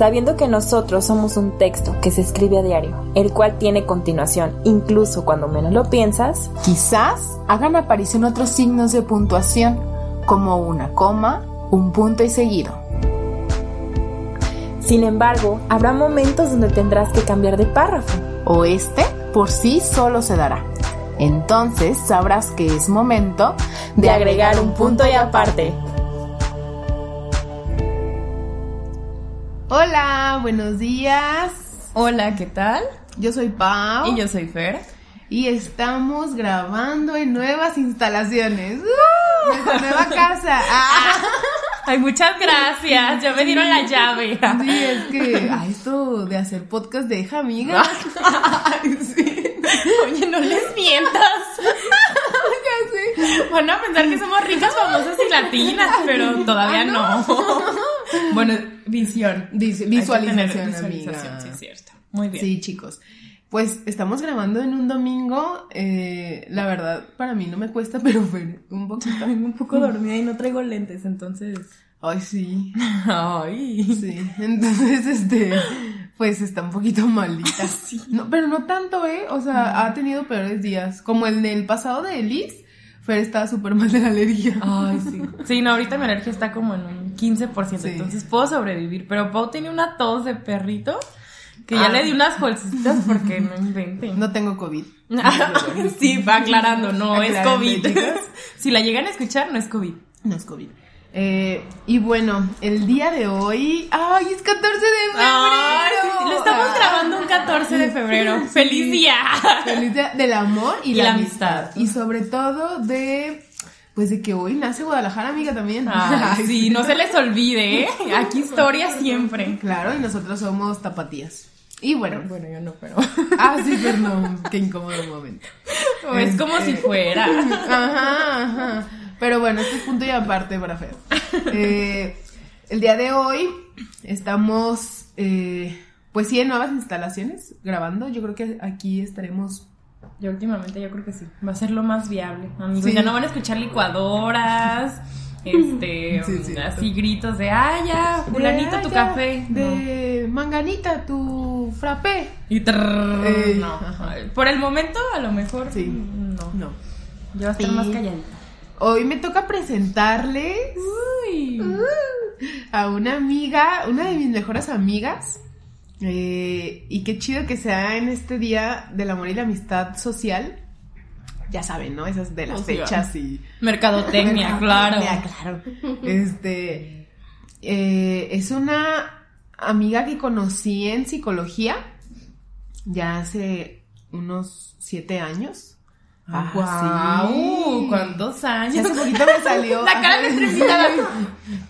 sabiendo que nosotros somos un texto que se escribe a diario, el cual tiene continuación, incluso cuando menos lo piensas, quizás hagan aparición otros signos de puntuación, como una coma, un punto y seguido. Sin embargo, habrá momentos donde tendrás que cambiar de párrafo. O este por sí solo se dará. Entonces sabrás que es momento de agregar un punto y aparte. Hola, buenos días. Hola, ¿qué tal? Yo soy Pau. Y yo soy Fer. Y estamos grabando en nuevas instalaciones. ¡Uh! Nuestra nueva casa. Ah. Ay, muchas gracias. Ya me dieron la llave. Sí, es que a esto de hacer podcast deja, amiga. Ay, sí. Oye, no les mientas. Van a pensar que somos ricas, famosas y latinas, pero todavía no. Bueno, visión. visualización, amiga. Sí, es cierto. Muy bien. Sí, chicos. Pues estamos grabando en un domingo. Eh, la verdad, para mí no me cuesta, pero fue un poquito. un poco dormida y no traigo lentes, entonces. Ay, sí. Ay. Sí. Entonces, este. Pues está un poquito malita. Sí. No, pero no tanto, ¿eh? O sea, ha tenido peores días. Como el del pasado de Elise. Fer estaba súper mal de la alergia. Ay, sí. Sí, no, ahorita mi alergia está como en un 15%, entonces puedo sobrevivir. Pero Pau tiene una tos de perrito que ya Ah. le di unas bolsitas porque no inventen. No tengo COVID. sí, va aclarando, no es COVID. chicas. si la llegan a escuchar, no es COVID. No es COVID. Eh, y bueno, el día de hoy. ¡Ay, es 14 de febrero! Ay, sí, lo estamos Ah. grabando un 14 de febrero. ¡Feliz día! Feliz día del amor y, Y la, la amistad. amistad. Y sobre todo de. Pues de que hoy nace Guadalajara, amiga, también. Sí, no se les olvide, ¿eh? Aquí historia siempre. Claro, y nosotros somos tapatías. Y bueno. Bueno, yo no, pero. Ah, sí, perdón. Qué incómodo momento. Es como si fuera. Ajá, ajá. Pero bueno, este es punto y aparte para Fer. Eh, el día de hoy estamos, eh, pues sí, en nuevas instalaciones grabando. Yo creo que aquí estaremos. Yo últimamente yo creo que sí. Va a ser lo más viable. Amigos, Sí. ya no van a escuchar licuadoras. Este, Sí, sí. así gritos de, ah, ya, fulanito de, tu "Ay, ya, café. De manganita, tu frappé. Y trrr, no. ajá. Por el momento, a lo mejor, Sí. no. No. Yo voy a estar Sí. más calladita. Hoy me toca presentarles Uy. a una amiga, una de mis mejores amigas. Eh, y qué chido que sea en este día del amor y la amistad social. Ya saben, ¿no? Esas de las O sea, fechas y. Mercadotecnia, claro. Claro. Este. eh, es una amiga que conocí en psicología ya hace unos siete años. Ah, sí. ¿Cuántos años? hace poquito me salió. La cara de trepidada.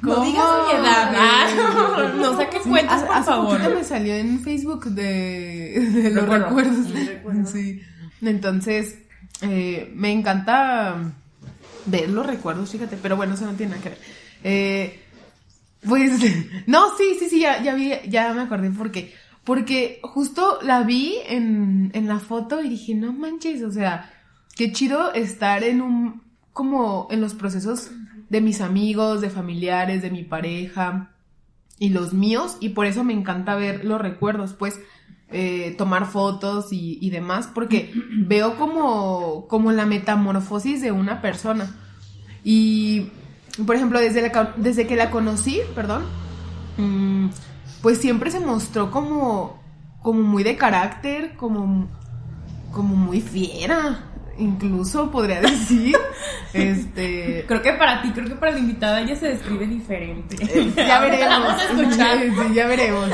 No digas mi edad. Ah, no saques cuentas, hace- por hace favor. poquito me salió en Facebook de, de los Recuerdo. recuerdos. Sí. Entonces, eh, me encanta ver los recuerdos, fíjate, pero bueno, eso no tiene nada que ver. Eh, pues, no, sí, sí, sí, ya, ya vi, ya me acordé por qué. Porque justo la vi en, en la foto y dije, no manches, o sea, qué chido estar en un, como en los procesos de mis amigos, de familiares, de mi pareja y los míos, y por eso me encanta ver los recuerdos, pues, eh, tomar fotos y, y demás, porque veo como, como la metamorfosis de una persona. Y, por ejemplo, desde, la desde que la conocí, perdón, mm, pues siempre se mostró como, como muy de carácter, como, como muy fiera, incluso podría decir. este. Creo que para ti, creo que para la invitada ella se describe diferente. Ya veremos. Vamos a escuchar. Sí, ya veremos.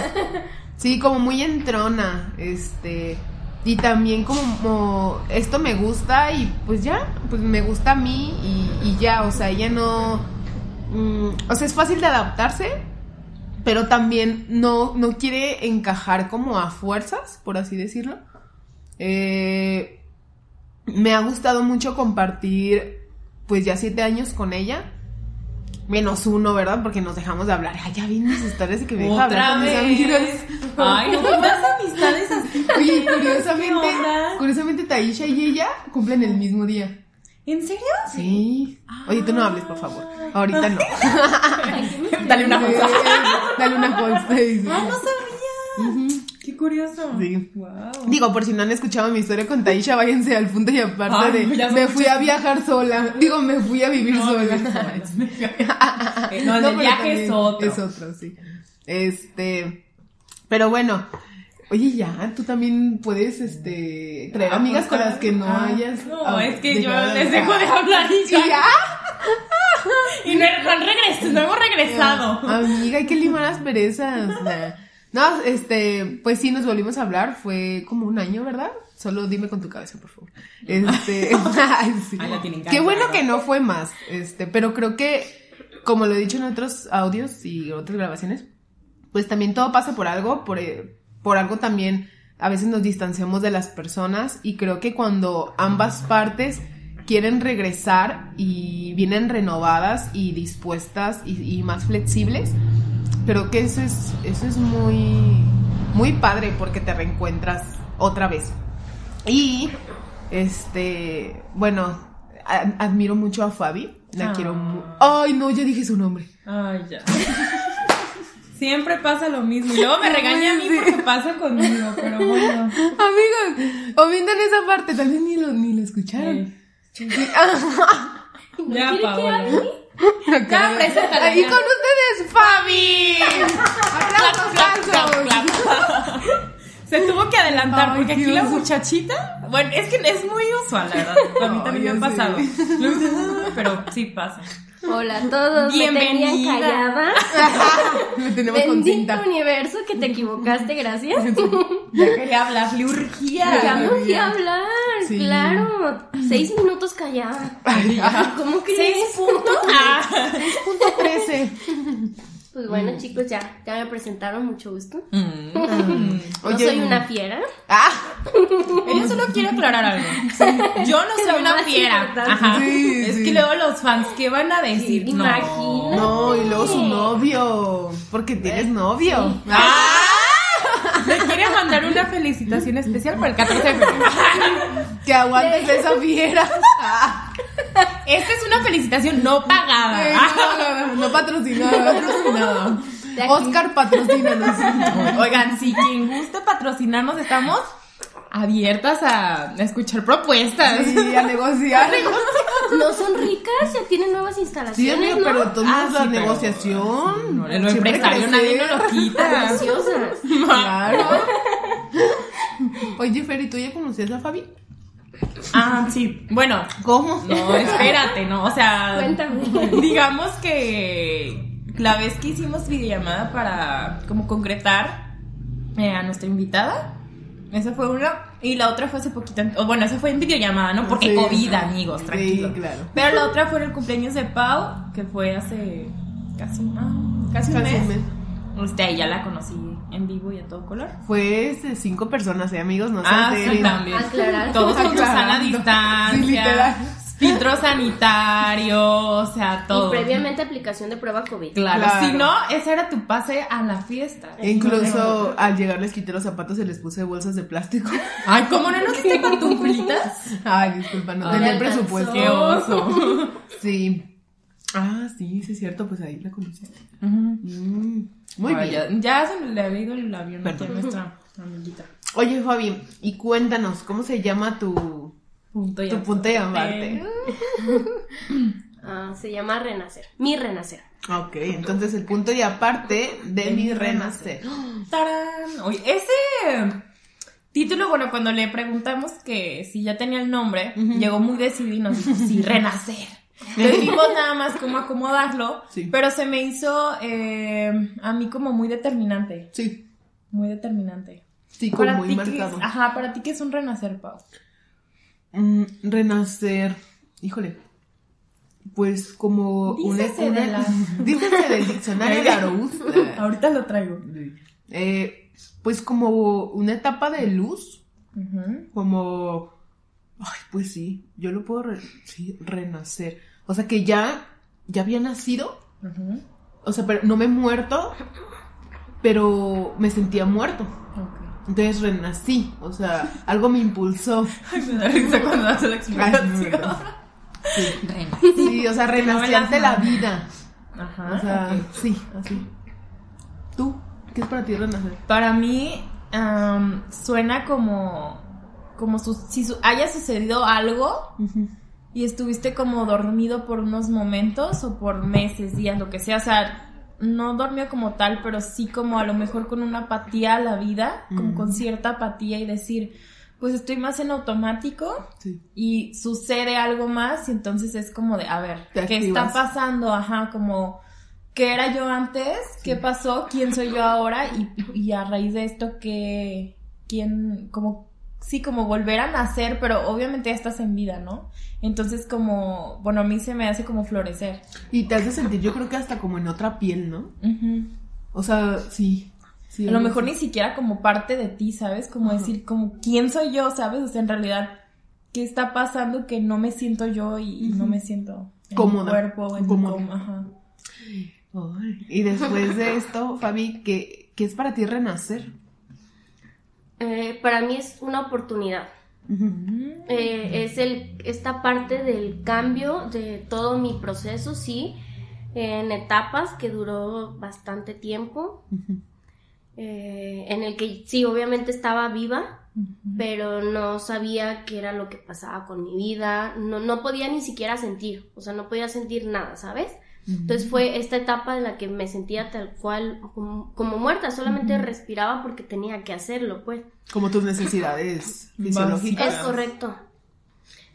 Sí, como muy entrona, este, y también como, esto me gusta y pues ya, pues me gusta a mí y, y ya, o sea, ella no, mm, o sea, es fácil de adaptarse, pero también no, no quiere encajar como a fuerzas, por así decirlo. Eh, me ha gustado mucho compartir, pues ya siete años con ella. Menos uno, ¿verdad? Porque nos dejamos de hablar. Ay, ya vi mis historias que me deja hablar Otra con mis vez. amigas. Ay, no pongas amistades así. Oye, ¿Qué curiosamente, curiosamente Taisha y ella cumplen el mismo día. ¿En serio? Sí. Oye, tú no hables, por favor. Ahorita no. Dale una cosa. Dale una sí. Ah, no sabía. Qué curioso. Sí. Wow. Digo, por si no han escuchado mi historia con Taisha, váyanse al punto y aparte Ay, ya de me fui a viajar sola. Digo, me fui a vivir No, sola. No, el viaje es otro. Es otro, sí. Este, pero bueno, oye, ya, tú también puedes, este, traer Ah, amigas con las que no ah, hayas. No, ah, es que yo les dejo de hablar y ¿Y ya. ya? Y no, no han regresado, no hemos regresado. Amiga, hay que limar las perezas. Nah. No, este, pues sí, nos volvimos a hablar, fue como un año, ¿verdad? Solo dime con tu cabeza, por favor. Este, sí. Ay, la tienen Qué bueno que no fue más, este, pero creo que, como lo he dicho en otros audios y otras grabaciones, pues también todo pasa por algo, por, eh, por algo también a veces nos distanciamos de las personas y creo que cuando ambas partes quieren regresar y vienen renovadas y dispuestas y, y más flexibles, creo que eso es, eso es muy, muy padre porque te reencuentras otra vez. Y, este, bueno, a- admiro mucho a Fabi, la Ah. quiero mu- Ay, no, ya dije su nombre. Ay, ya. Siempre pasa lo mismo. Y luego me regaña a mí porque pasa conmigo, pero bueno. Amigos, omientan esa parte, tal vez ni lo, ni lo escucharon. Eh, ya, Paola. Ya, preséntala, Y con ustedes, Fabi. Aplausos, Clap, clap, aplausos. clap. Se tuvo que adelantar Ay, porque aquí la muchachita, bueno, es que es muy usual, la verdad. A mí también Ay, me ha ya pasado. Pero sí pasa. Hola a todos, me Bienvenida. tenían callada. Me tenemos Bendito contenta. universo que te equivocaste, gracias. Ya quería hablar, le urgía. Ya me fui a hablar, Sí. claro. Seis minutos callada. Ay. ¿Cómo ¿Seis crees? puntos? Ah. Punto 13. Pues bueno, chicos, ya, ya me presentaron, mucho gusto. Mm. No Oye, soy una fiera. Ah, Ella solo quiere aclarar algo. Yo no soy una fiera. Ajá. Sí, es sí. que luego los fans, ¿qué van a decir? Sí, no. imagina. no, y luego su novio. Porque tienes novio. ¡Ah! Me quiere mandar una felicitación especial para el 14 de febrero. Que aguantes esa fiera. Esta es una felicitación no pagada. sí, no, no, no, patrocinada, patrocinada. Oscar patrocínanos. Oigan, si quien guste patrocinarnos, estamos abiertas a escuchar propuestas. Sí, a negociar. No son ricas, ya tienen nuevas Sí, instalaciones, amigo, ¿no? pero entonces Ah, la sí, pero- negociación. Lo siempre empresario nadie nos lo quita. Preciosas. Claro. Oye, Fer, ¿y tú ya conocías a Fabi? Ah, sí. Bueno, ¿Cómo? no, espérate, no. O sea, Cuéntame. digamos que la vez que hicimos videollamada para como concretar eh, a nuestra invitada, esa fue una. Y la otra fue hace poquito. Bueno, esa fue en videollamada, ¿no? Porque Sí. COVID, amigos, Sí, tranquilo. claro. Pero la otra fue el cumpleaños de Pau, que fue hace casi, ah, casi un Casi mes. un mes. Este, ahí ya la conocí en vivo y a todo color. Fue este, cinco personas, ¿eh, amigos? No se Ah, sí, también. Aclarar. Todos con sana distancia. Sí, literal. Filtro sanitario, o sea, todo. Y previamente aplicación de prueba COVID. Claro. Claro. Si no, ese era tu pase a la fiesta. E incluso al llegar les quité los zapatos y les puse bolsas de plástico. Ay, ¿cómo no nos diste pantuflitas? Ay, disculpa, no Ay, tenía presupuesto. Qué oso. Sí. Ah, sí, sí es cierto, pues ahí la conociste. Mm, muy Ay, bien. Ya, ya se le había ido el avión a nuestra amiguita. Oye, Fabi, y cuéntanos, ¿cómo se llama tu, Punto y tu punto de amarte? Ah, se llama renacer. Mi renacer. Ok, entonces el punto y aparte de mi renacer. ¡Tarán! Oye, ese título, bueno, cuando le preguntamos que si ya tenía el nombre, llegó muy decidido y nos dijo, sí, renacer. Entonces vimos nada más cómo acomodarlo, Sí. pero se me hizo eh, a mí como muy determinante, Sí, muy determinante. sí, como Para muy ti, ¿qué es- marcado. ajá, para ti, ¿qué es un renacer, Pau? Mm, renacer, híjole, pues como una... Dícese una de la- dícese del diccionario de eh, Ahorita lo traigo. eh, pues como una etapa de luz, Ujú. como... Ay, pues sí, yo lo puedo re- sí, renacer. O sea que ya, ya había nacido, Ujú. o sea, pero no me he muerto, pero me sentía muerto. Ok. Entonces renací, o sea, algo me impulsó. Ay, me da risa cuando hace la Ay, no, explicación. no. Sí, o sea, renací me las ante la vida. Ajá. O sea, sí, así. ¿Tú? ¿Qué es para ti renacer? Para mí am, suena como como su- si su- haya sucedido algo y estuviste como dormido por unos momentos o por meses, días, lo que sea, o sea, no dormió como tal, pero sí como a lo mejor con una apatía a la vida, como con cierta apatía y decir, pues estoy más en automático Sí. y sucede algo más y entonces es como de, a ver, Te ¿qué activas. está pasando? Ajá, como, ¿qué era yo antes? ¿Qué pasó? ¿Quién soy yo ahora? Y, y a raíz de esto, ¿qué, quién, como, sí, como volver a nacer, pero obviamente ya estás en vida, ¿no? Entonces como, bueno, a mí se me hace como florecer. Y te hace sentir, yo creo que hasta como en otra piel, ¿no? Ujú. O sea, sí. sí A lo mejor ni siquiera como parte de ti, ¿sabes? Como decir, como, ¿quién soy yo? ¿Sabes? O sea, en realidad, ¿qué está pasando que no me siento yo y, no me siento en Cómoda. mi cuerpo en Cómoda. Ajá. Ay, Y después de esto, Fabi, ¿qué, qué es para ti renacer? Eh, para mí es una oportunidad. Eh, es el, esta parte del cambio de todo mi proceso, sí, en etapas que duró bastante tiempo, eh, en el que sí, obviamente estaba viva, pero no sabía qué era lo que pasaba con mi vida, no, no podía ni siquiera sentir, o sea, no podía sentir nada, ¿sabes? Entonces fue esta etapa en la que me sentía tal cual como, como muerta, solamente respiraba porque tenía que hacerlo, pues. Como tus necesidades fisiológicas. Es correcto.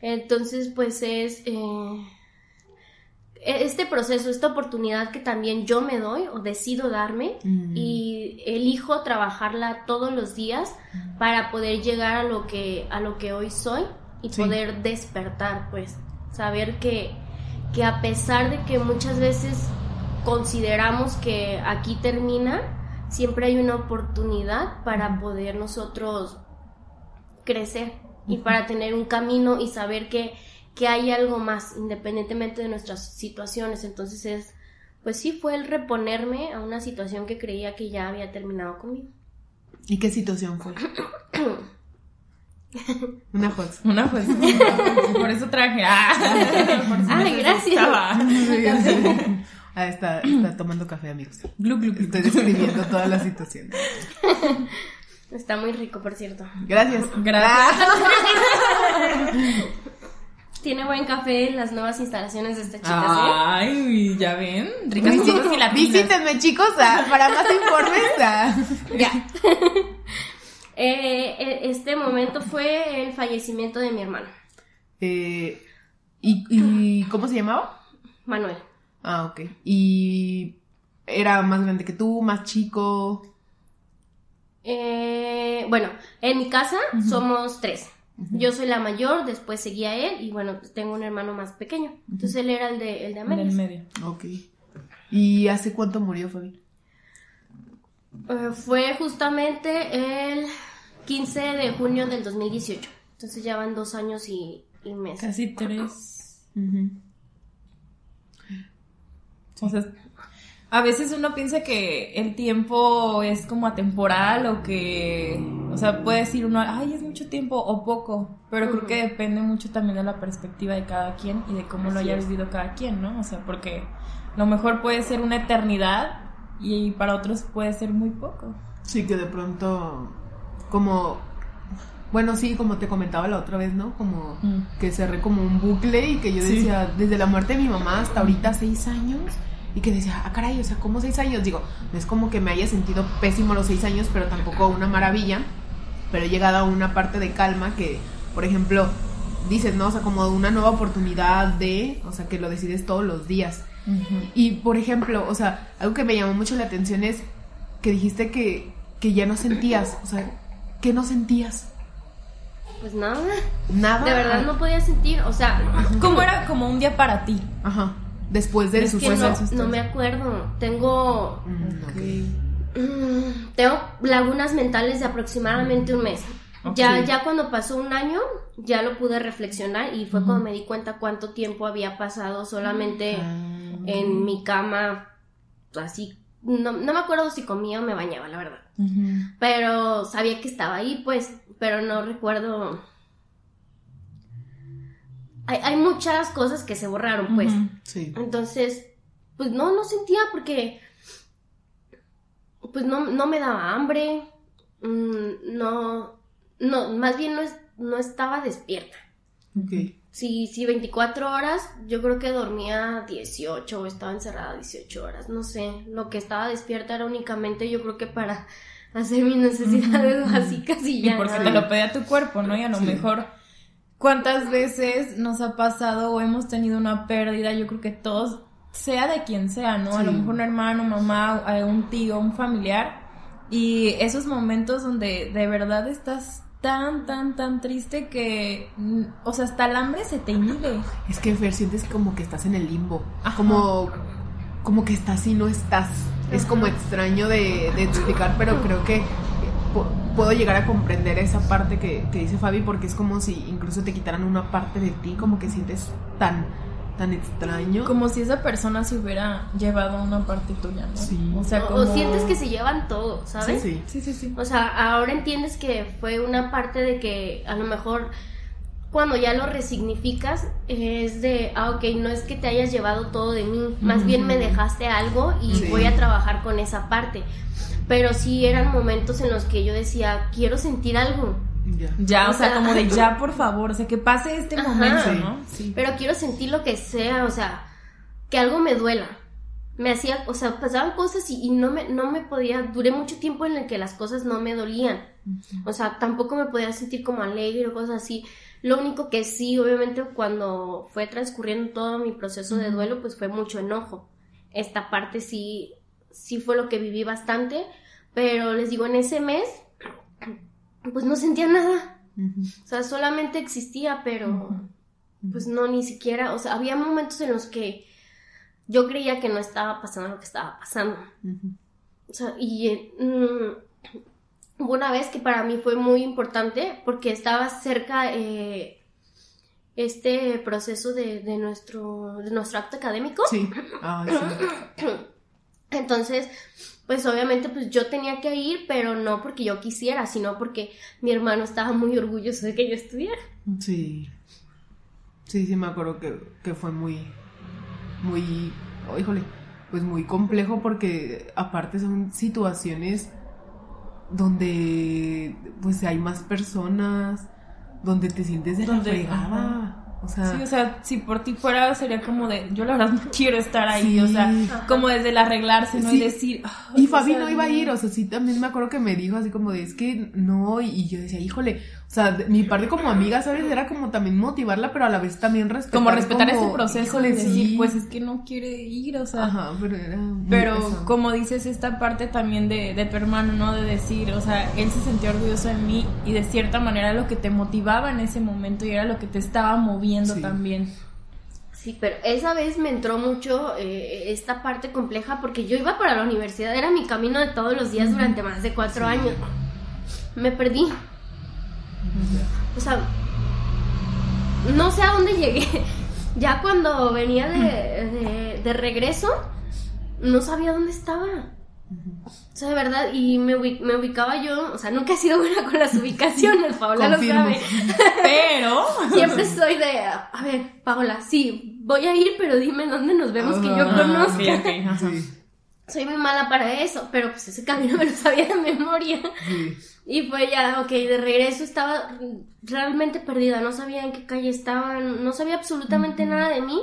Entonces, pues es eh, este proceso, esta oportunidad que también yo me doy o decido darme Mm. y elijo trabajarla todos los días para poder llegar a lo que a lo que hoy soy y Sí. poder despertar, pues saber que que a pesar de que muchas veces consideramos que aquí termina, siempre hay una oportunidad para poder nosotros crecer y para tener un camino y saber que, que hay algo más independientemente de nuestras situaciones. Entonces es, pues sí, fue el reponerme a una situación que creía que ya había terminado conmigo. ¿Y qué situación fue? Una Hot. Una pues, por eso traje. Ah, Ay, necesitaba. Ah, está, está tomando café, amigos. Glu, glu, glu. Estoy describiendo toda la situación. Está muy rico, por cierto. Gracias. Gracias. Tiene buen café en las nuevas instalaciones de esta chica, Ay, ya ven. Ricas latinas. Visítenme, chicos, ah, para más informes. ah. Ya. Eh, eh, este momento fue el fallecimiento de mi hermano, Eh, ¿y, ¿Y cómo se llamaba? Manuel. Ah, ok. ¿Y era más grande que tú, más chico? Eh, bueno, en mi casa somos tres. Yo soy la mayor, después seguía él y bueno, tengo un hermano más pequeño. Entonces él era el de, el de En Amelia. el medio. Ok. ¿Y hace cuánto murió, Fabi? Eh, fue justamente el 15 de junio del 2018. Entonces ya van dos años y, y meses. Casi tres. O sea, a veces uno piensa que el tiempo es como atemporal o que, o sea, puede decir uno, ay, es mucho tiempo o poco, pero creo que depende mucho también de la perspectiva de cada quien y de cómo lo haya es. vivido cada quien, ¿no? O sea, porque lo mejor puede ser una eternidad y para otros puede ser muy poco. Sí, que de pronto, como, bueno, sí, como te comentaba la otra vez, ¿no? Como Mm. que cerré como un bucle y que yo Sí. decía, desde la muerte de mi mamá hasta ahorita seis años, y que decía, ah, caray, o sea, ¿cómo seis años? Digo, no es como que me haya sentido pésimo los seis años, pero tampoco una maravilla, pero he llegado a una parte de calma que, por ejemplo, dices, ¿no? O sea, como una nueva oportunidad de, o sea, que lo decides todos los días. Y por ejemplo, o sea, algo que me llamó mucho la atención es que dijiste que, que ya no sentías, o sea, que no sentías Pues nada, nada. de verdad no podía sentir, o sea, ¿Cómo era como un día para ti? Ajá. Después del que suceso. no, no me acuerdo. Tengo Mm, ok. Mm, tengo lagunas mentales de aproximadamente un mes. Ya, ya cuando pasó un año, ya lo pude reflexionar y fue cuando me di cuenta cuánto tiempo había pasado solamente Ah. en mi cama, así. No, no me acuerdo si comía o me bañaba, la verdad. Pero sabía que estaba ahí, pues, pero no recuerdo. Hay, hay muchas cosas que se borraron, pues. Sí. Entonces, pues no, no sentía porque pues no, no me daba hambre, mm, no, no, más bien no, es, no estaba despierta. Ok. Si, si 24 horas, yo creo que dormía 18 o estaba encerrada 18 horas, no sé. Lo que estaba despierta era únicamente yo creo que para hacer mis necesidades básicas y Y ya. porque nada. te lo pedía tu cuerpo, ¿no? Y a lo Sí. mejor, ¿cuántas veces nos ha pasado o hemos tenido una pérdida? Yo creo que todos, sea de quien sea, ¿no? A lo Sí. mejor un hermano, mamá, eh, un tío, un familiar. Y esos momentos donde de verdad estás tan, tan, tan triste que, mm, o sea, hasta el hambre se te inhibe. Es que Fer, sientes como que estás en el limbo. Ajá. Como, como que estás y no estás. Es como extraño de, de explicar, pero creo que pu- puedo llegar a comprender esa parte que, que dice Fabi, porque es como si incluso te quitaran una parte de ti, como que sientes tan, tan extraño. Como si esa persona se hubiera llevado una parte tuya, ¿no? Sí. O sea, O- como... o sientes que se llevan todo, ¿sabes? Sí. Sí, sí, sí. O sea, ahora entiendes que fue una parte de que a lo mejor cuando ya lo resignificas es de, ah, ok, no es que te hayas llevado todo de mí, más bien me dejaste algo y Sí. voy a trabajar con esa parte. Pero sí eran momentos en los que yo decía, quiero sentir algo, Ya. Ya, o, O sea, sea, como de ya, por favor, o sea, que pase este Ajá. momento. ¿no? Sí. pero quiero sentir lo que sea, o sea, que algo me duela. Me hacía, o sea, pasaban cosas y, y no, me, no me podía, duré mucho tiempo en el que las cosas no me dolían. O sea, tampoco me podía sentir como alegre o cosas así. Lo único que sí, obviamente, cuando fue transcurriendo todo mi proceso de duelo, pues fue mucho enojo. Esta parte sí, sí fue lo que viví bastante, pero les digo, en ese mes, pues no sentía nada. O sea, solamente existía, pero pues no, ni siquiera, o sea, había momentos en los que yo creía que no estaba pasando lo que estaba pasando. O sea, y mm, hubo una vez que para mí fue muy importante porque estaba cerca eh, este proceso de, de nuestro, de nuestro acto académico. Sí. Ay, sí. Entonces, pues obviamente pues yo tenía que ir, pero no porque yo quisiera, sino porque mi hermano estaba muy orgulloso de que yo estuviera. Sí. Sí, sí, me acuerdo que, que fue muy, muy, oh, híjole, pues muy complejo porque aparte son situaciones donde pues hay más personas, donde te sientes de la Donde- fregada. O sea, Sí, o sea, si por ti fuera, sería como de, yo la verdad no quiero estar ahí, Sí. o sea, como desde el arreglarse, ¿no? Sí. Y decir, Y "Ay, Fabi sea, no iba a ir, o sea, sí, también me acuerdo que me dijo así como de, es que no, y yo decía, híjole, o sea, de- mi parte como amiga, ¿sabes? Era como también motivarla, pero a la vez también respetar. Como respetar como, ese proceso híjole, y decir, sí. pues es que no quiere ir, o sea. Ajá, pero era muy Pero pesado. como dices, esta parte también de, de tu hermano, ¿no? De decir, o sea, él se sentía orgulloso de mí y de cierta manera lo que te motivaba en ese momento y era lo que te estaba moviendo Sí. también. Sí, pero esa vez me entró mucho eh, esta parte compleja porque yo iba para la universidad, era mi camino de todos los días durante más de cuatro años. Me perdí. O sea, no sé a dónde llegué. Ya cuando venía de, de- de regreso, no sabía dónde estaba. O sea, de verdad, y me, me ubicaba yo, o sea, nunca he sido buena con las ubicaciones, Paola lo sabe. Pero, Siempre soy de, a ver, Paola, sí, voy a ir, pero dime dónde nos vemos que yo Ajá. conozca. ok, ok, ajá. Sí, Soy muy mala para eso, pero pues ese camino me lo sabía de memoria. sí. Y fue ya, ok, de regreso estaba realmente perdida, no sabía en qué calle estaba, no sabía absolutamente nada de mí.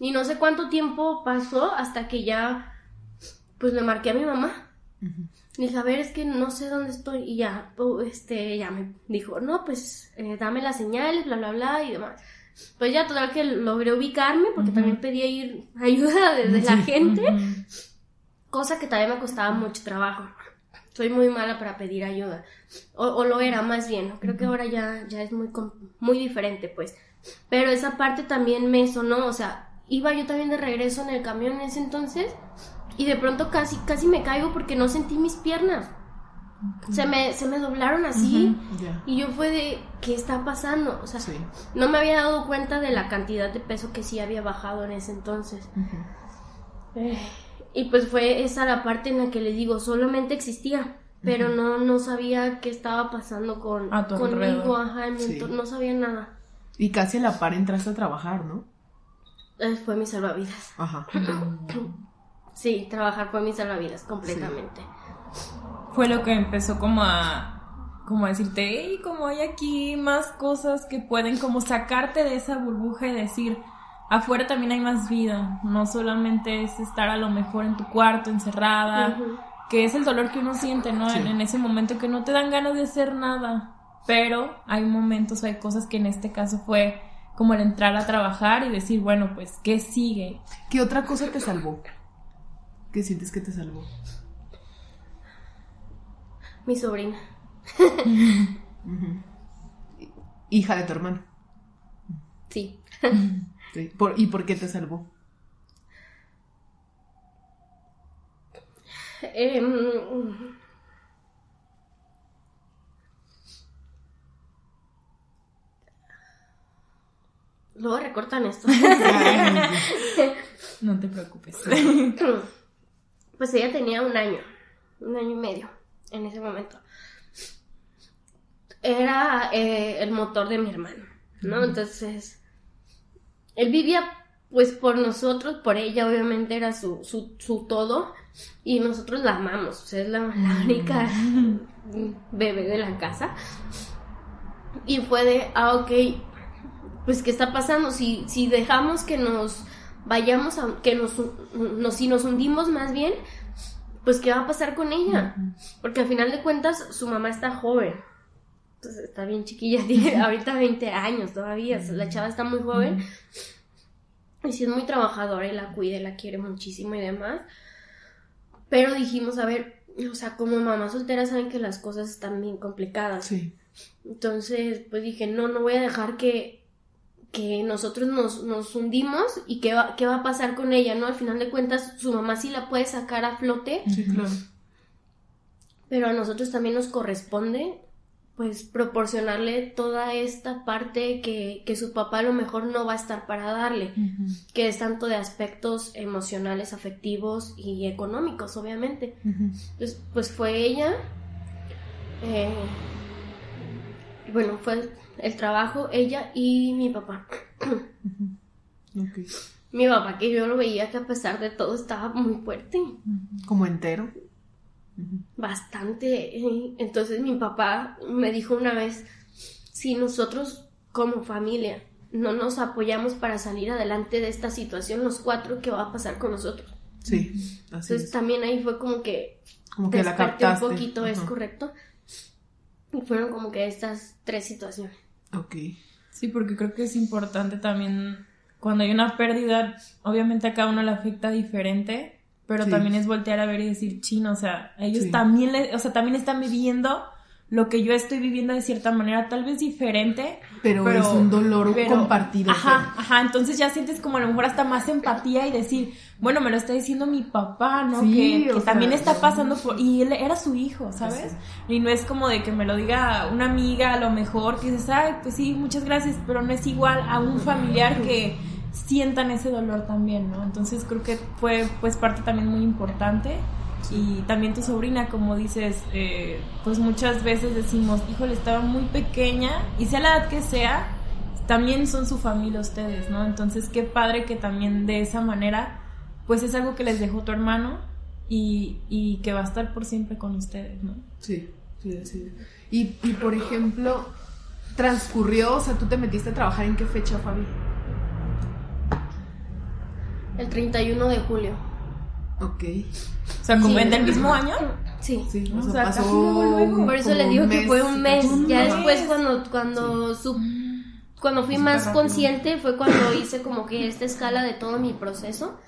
Y no sé cuánto tiempo pasó hasta que ya, pues le marqué a mi mamá. Dije, a ver, es que no sé dónde estoy. Y ya, este, ya me dijo, no, pues eh, dame las señales, bla, bla, bla, y demás. Pues ya, total que logré ubicarme, porque también pedía ir ayuda desde la gente, cosa que también me costaba mucho trabajo. Soy muy mala para pedir ayuda. O, o lo era más bien, ¿no? Creo que ahora ya, ya es muy, muy diferente, pues. Pero esa parte también me sonó, o sea, iba yo también de regreso en el camión en ese entonces y de pronto casi, casi me caigo porque no sentí mis piernas. Se me, se me doblaron así y yo fue de, ¿qué está pasando? O sea, Sí. no me había dado cuenta de la cantidad de peso que sí había bajado en ese entonces. Eh, y pues fue esa la parte en la que les digo, solamente existía, pero no, no sabía qué estaba pasando con, conmigo, ajá, en mi Sí. entorno, no sabía nada. Y casi a la par entraste a trabajar, ¿no? Eh, fue mi salvavidas. Ajá. Sí, trabajar fue mi salvavidas completamente. Fue lo que empezó como a como a decirte, hey, como hay aquí más cosas que pueden como sacarte de esa burbuja y decir, afuera también hay más vida, no solamente es estar a lo mejor en tu cuarto encerrada, que es el dolor que uno siente, ¿no? En, en ese momento que no te dan ganas de hacer nada, pero hay momentos, hay cosas que en este caso fue como el entrar a trabajar y decir, bueno, pues, ¿qué sigue? ¿Qué otra cosa te salvó? ¿Qué sientes que te salvó? Mi sobrina. Hija de tu hermano. Sí. Sí. Por- ¿Y por qué te salvó? Em, Luego recortan esto. No te preocupes. Pues ella tenía un año, un año y medio en ese momento. Era eh, el motor de mi hermano, ¿no? Entonces, él vivía pues por nosotros, por ella obviamente era su, su, su todo y nosotros la amamos, o sea, es la, la única bebé de la casa. Y fue de, ah, ok, pues ¿qué está pasando? Si, si dejamos que nos vayamos a, que nos, nos, si nos hundimos más bien, pues ¿qué va a pasar con ella? Porque al final de cuentas su mamá está joven. Está bien chiquilla, tiene ahorita 20 años todavía, la chava está muy joven. Y sí es muy trabajadora y la cuida y la quiere muchísimo y demás. Pero dijimos, a ver, o sea, como mamá soltera saben que las cosas están bien complicadas. Sí. Entonces, pues dije, no, no voy a dejar que, que nosotros nos, nos hundimos y qué va, qué va a pasar con ella, ¿no? Al final de cuentas, su mamá sí la puede sacar a flote, Sí, claro. pero a nosotros también nos corresponde, pues, proporcionarle toda esta parte que, que su papá a lo mejor no va a estar para darle, que es tanto de aspectos emocionales, afectivos y económicos, obviamente. Entonces, pues fue ella. eh, bueno, fue el trabajo, ella y mi papá. Mi papá, que yo lo veía que a pesar de todo estaba muy fuerte, Como entero. Bastante. Entonces mi papá me dijo una vez, si nosotros como familia no nos apoyamos para salir adelante de esta situación, los cuatro, ¿qué va a pasar con nosotros? Sí, así Entonces es. también ahí fue como que Como que la captaste. un poquito, es correcto. Y fueron como que estas tres situaciones. Ok. Sí, porque creo que es importante también cuando hay una pérdida, obviamente a cada uno le afecta diferente, pero Sí. también es voltear a ver y decir, chino, o sea, ellos Sí. también, le- o sea, también están viviendo lo que yo estoy viviendo de cierta manera, tal vez diferente, Pero, es un dolor pero- compartido. Ajá, ajá, entonces ya sientes como a lo mejor hasta más empatía y decir, bueno, me lo está diciendo mi papá, ¿no? Sí, que que sea, también está pasando por... Y él era su hijo, ¿sabes? Y no es como de que me lo diga una amiga a lo mejor, que dices, ay, pues sí, muchas gracias, pero no es igual a un familiar que sientan ese dolor también, ¿no? Entonces creo que fue pues parte también muy importante. Y también tu sobrina, como dices, eh, pues muchas veces decimos, híjole, estaba muy pequeña, y sea la edad que sea, también son su familia ustedes, ¿no? Entonces qué padre que también de esa manera, pues es algo que les dejó tu hermano y, y que va a estar por siempre con ustedes, ¿no? Sí, sí, sí. Y, y por ejemplo, transcurrió, o sea, tú te metiste a trabajar en qué fecha, Fabi? El 31 de julio. Ok. O sea, como Sí. en el mismo año. Sí. Sí, O o sea, sea, pasó. casi luego, luego. Por eso les digo que fue un mes. Ya mes. después cuando, cuando, su- cuando fui más rápido. consciente fue cuando hice como que esta escala de todo mi proceso.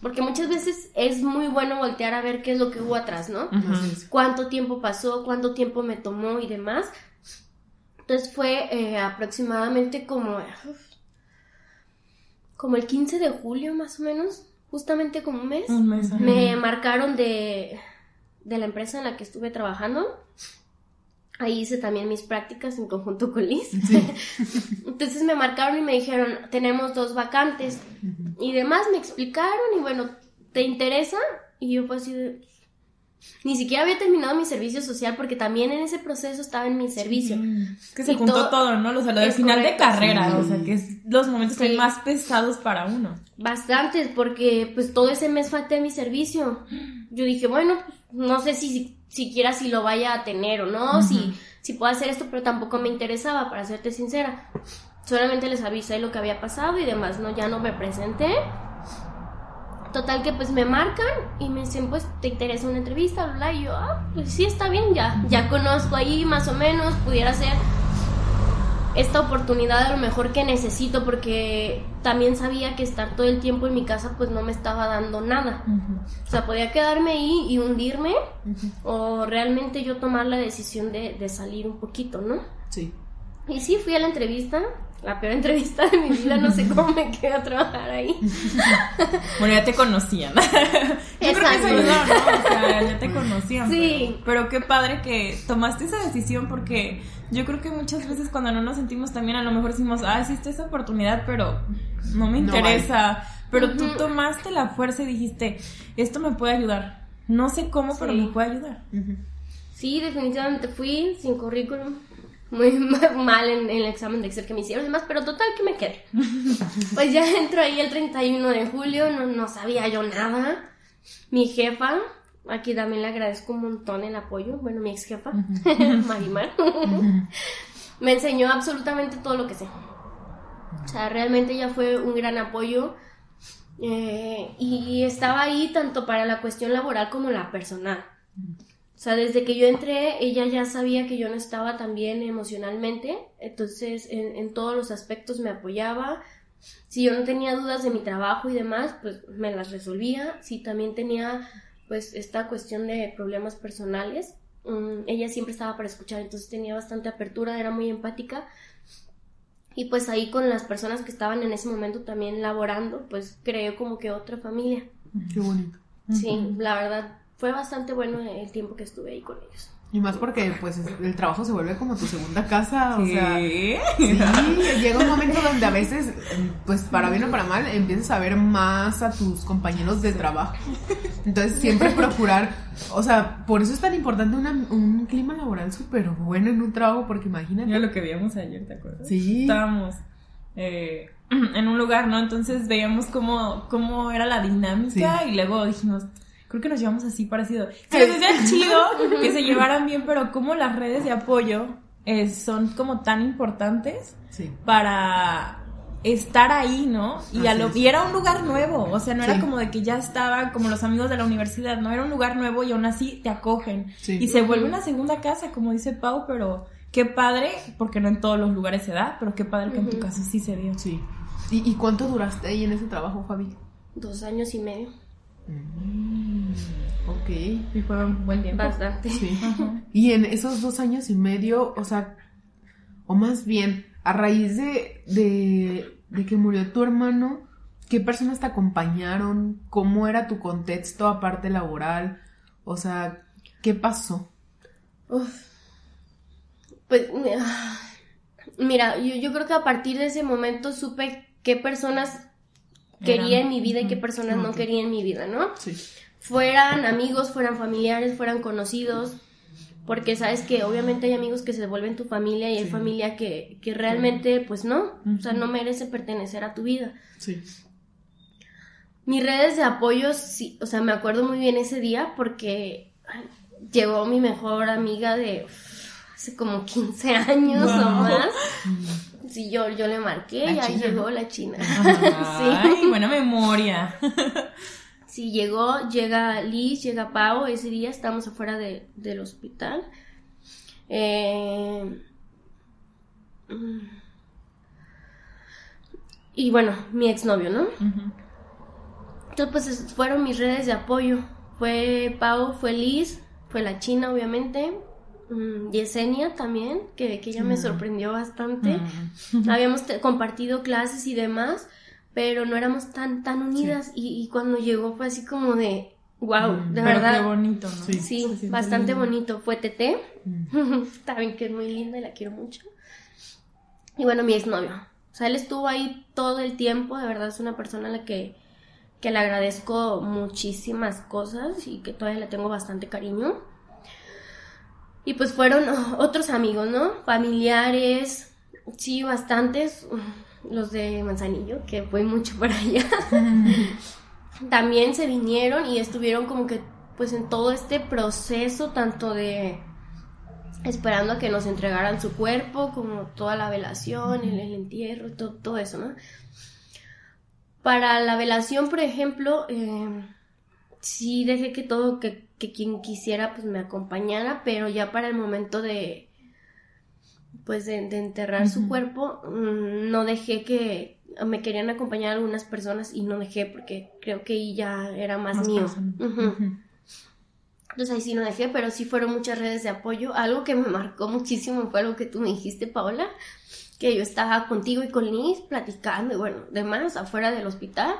Porque muchas veces es muy bueno voltear a ver qué es lo que hubo atrás, ¿no? Cuánto tiempo pasó, cuánto tiempo me tomó y demás. Entonces fue eh, aproximadamente como... uf, como el 15 de julio más o menos. Justamente como un mes. Un mes. Me marcaron de, de la empresa en la que estuve trabajando. Ahí hice también mis prácticas en conjunto con Liz. Entonces me marcaron y me dijeron, tenemos dos vacantes. Y demás me explicaron y bueno, ¿te interesa? Y yo pues así de... Ni siquiera había terminado mi servicio social porque también en ese proceso estaba en mi servicio. Es que se Y juntó todo- todo, ¿no? O sea, lo del final de correcto. carrera, Sí. o sea, que es los momentos Sí. más pesados para uno. Bastantes, porque pues todo ese mes falté a mi servicio. Yo dije, bueno, pues, no sé si siquiera si lo vaya a tener o no, si, si puedo hacer esto, pero tampoco me interesaba, para serte sincera. Solamente les avisé lo que había pasado y demás, ¿no? Ya no me presenté. Total que pues me marcan y me dicen, pues, ¿te interesa una entrevista? Bla, bla, y yo, ah, pues sí, está bien, ya. Ya conozco ahí más o menos, pudiera ser esta oportunidad a lo mejor que necesito porque también sabía que estar todo el tiempo en mi casa pues no me estaba dando nada. O sea, podía quedarme ahí y hundirme o realmente yo tomar la decisión de, de salir un poquito, ¿no? Sí. Y sí, fui a la entrevista, la peor entrevista de mi vida, no sé cómo me quedé a trabajar ahí. Bueno, ya te conocían. Yo creo que eso Exacto. ayudó, ¿no? O sea, ya te conocían. Sí. Pero, pero qué padre que tomaste esa decisión porque yo creo que muchas veces cuando no nos sentimos también a lo mejor decimos, ah, existe esa oportunidad, pero no me No interesa. Pero tú tomaste la fuerza y dijiste, esto me puede ayudar. No sé cómo, pero me puede ayudar. Sí, definitivamente fui sin currículum. Muy mal en, en el examen de Excel que me hicieron y demás, pero total que me quedé. Pues ya entro ahí el 31 de julio, no, no sabía yo nada. Mi jefa, aquí también le agradezco un montón el apoyo, bueno, mi ex jefa, Marimar, me enseñó absolutamente todo lo que sé. O sea, realmente ella fue un gran apoyo eh, y estaba ahí tanto para la cuestión laboral como la personal. O sea, desde que yo entré, ella ya sabía que yo no estaba tan bien emocionalmente, entonces en, en todos los aspectos me apoyaba. Si yo no tenía dudas de mi trabajo y demás, pues me las resolvía. Si también tenía, pues, esta cuestión de problemas personales, mm, ella siempre estaba para escuchar, entonces tenía bastante apertura, era muy empática. Y pues ahí con las personas que estaban en ese momento también laborando, pues creé como que otra familia. Qué bonito. Sí, la verdad fue bastante bueno el tiempo que estuve ahí con ellos. Y más porque pues es- el trabajo se vuelve como tu segunda casa, o sea, sí, llega un momento donde a veces, pues para bien o para mal, empiezas a ver más a tus compañeros de trabajo. Entonces siempre procurar, o sea, por eso es tan importante una- un clima laboral súper bueno en un trabajo, porque Mira imagínate. lo que veíamos ayer, ¿te acuerdas? Sí. Estábamos eh, en un lugar, ¿no? Entonces veíamos cómo, cómo era la dinámica y luego dijimos, creo que nos llevamos así parecido. Se nos hacía chido que se llevaran bien, pero como las redes de apoyo eh, son como tan importantes Sí. para estar ahí, ¿no? Y, a Así lo, es. y era un lugar nuevo, o sea, no era Sí. como de que ya estaban como los amigos de la universidad, no, era un lugar nuevo y aún así te acogen. Sí. Y se vuelve una segunda casa, como dice Pau, pero qué padre, porque no en todos los lugares se da, pero qué padre que en tu caso sí se dio. Sí. ¿Y, y cuánto duraste ahí en ese trabajo, Fabi? Dos años y medio. Ok. Y fue un buen tiempo. Bastante. Sí. Y en esos dos años y medio, o sea, o más bien, a raíz de, de, de que murió tu hermano, ¿qué personas te acompañaron? ¿Cómo era tu contexto aparte laboral? O sea, ¿qué pasó? Uf. Pues, mira, yo, yo creo que a partir de ese momento supe qué personas quería en mi vida y qué personas no quería en mi vida, ¿no? Sí. Fueran amigos, fueran familiares, fueran conocidos. Porque sabes que obviamente hay amigos que se vuelven tu familia y hay Sí. familia que, que realmente, pues no, o sea, no merece pertenecer a tu vida. Sí. Mis redes de apoyo, sí, o sea, me acuerdo muy bien ese día porque ay, llegó mi mejor amiga de uf, hace como 15 años o más. Sí, yo, yo le marqué y ahí llegó la china. Ay, buena memoria. Sí, llegó, llega Liz, llega Pau, ese día estamos afuera de- del hospital. Eh, y bueno, mi exnovio, ¿no? Entonces, pues es- fueron mis redes de apoyo. Fue Pau, fue Liz, fue la China, obviamente. Mm, Yesenia también, que, que ella me sorprendió bastante. Habíamos te- compartido clases y demás, pero no éramos tan, tan unidas. Y, y cuando llegó fue así como de, wow, de Pero verdad. qué bonito, ¿no? Sí. Bastante lindo. bonito. Fue Tete. También que es muy linda y la quiero mucho. Y bueno, mi exnovio. O sea, él estuvo ahí todo el tiempo. De verdad es una persona a la que, que le agradezco muchísimas cosas y que todavía le tengo bastante cariño. Y pues fueron otros amigos, ¿no? Familiares, sí, bastantes. Los de Manzanillo, que fue mucho para allá. También se vinieron y estuvieron como que pues en todo este proceso tanto de esperando a que nos entregaran su cuerpo, como toda la velación, el, el entierro, todo, todo, eso, ¿no? Para la velación, por ejemplo, eh, sí dejé que todo, que, que, quien quisiera, pues me acompañara, pero ya para el momento de, pues de, de enterrar uh -huh. su cuerpo, mmm, no dejé que, me querían acompañar algunas personas y no dejé porque creo que ya era más, más mío. Uh -huh. Entonces ahí sí no dejé, pero sí fueron muchas redes de apoyo. Algo que me marcó muchísimo fue algo que tú me dijiste, Paola, que yo estaba contigo y con Liz platicando y bueno, demás, afuera del hospital.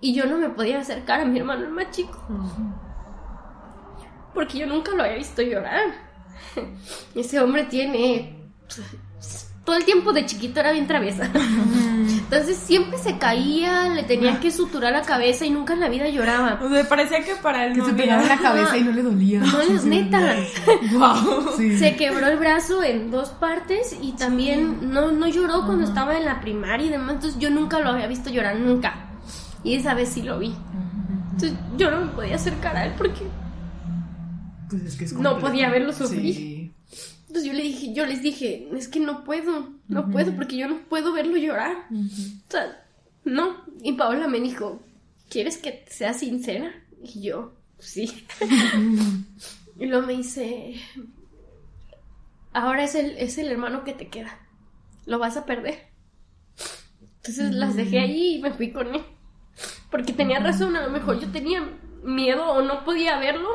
Y yo no me podía acercar a mi hermano el más chico. Uh -huh. Porque yo nunca lo había visto llorar. Ese hombre tiene todo el tiempo de chiquito era bien traviesa. Entonces siempre se caía, le tenían que suturar la cabeza y nunca en la vida lloraba. O sea, parecía que para él que no se pegaba en la cabeza y no le dolía. No, es neta. wow. sí. Se quebró el brazo en dos partes y también sí. no, no lloró cuando uh -huh. estaba en la primaria y demás. Entonces yo nunca lo había visto llorar, nunca. Y esa vez sí lo vi. Entonces yo no me podía acercar a él porque pues es que es no podía verlo sufrir. Sí. Entonces yo le dije, yo les dije, es que no puedo, no uh -huh. puedo, porque yo no puedo verlo llorar. Uh -huh. O sea, no. Y Paola me dijo, ¿quieres que sea sincera? Y yo, sí. y luego me dice, ahora es el, es el hermano que te queda. Lo vas a perder. Entonces uh -huh. las dejé allí y me fui con él. Porque tenía razón, a lo mejor yo tenía miedo o no podía verlo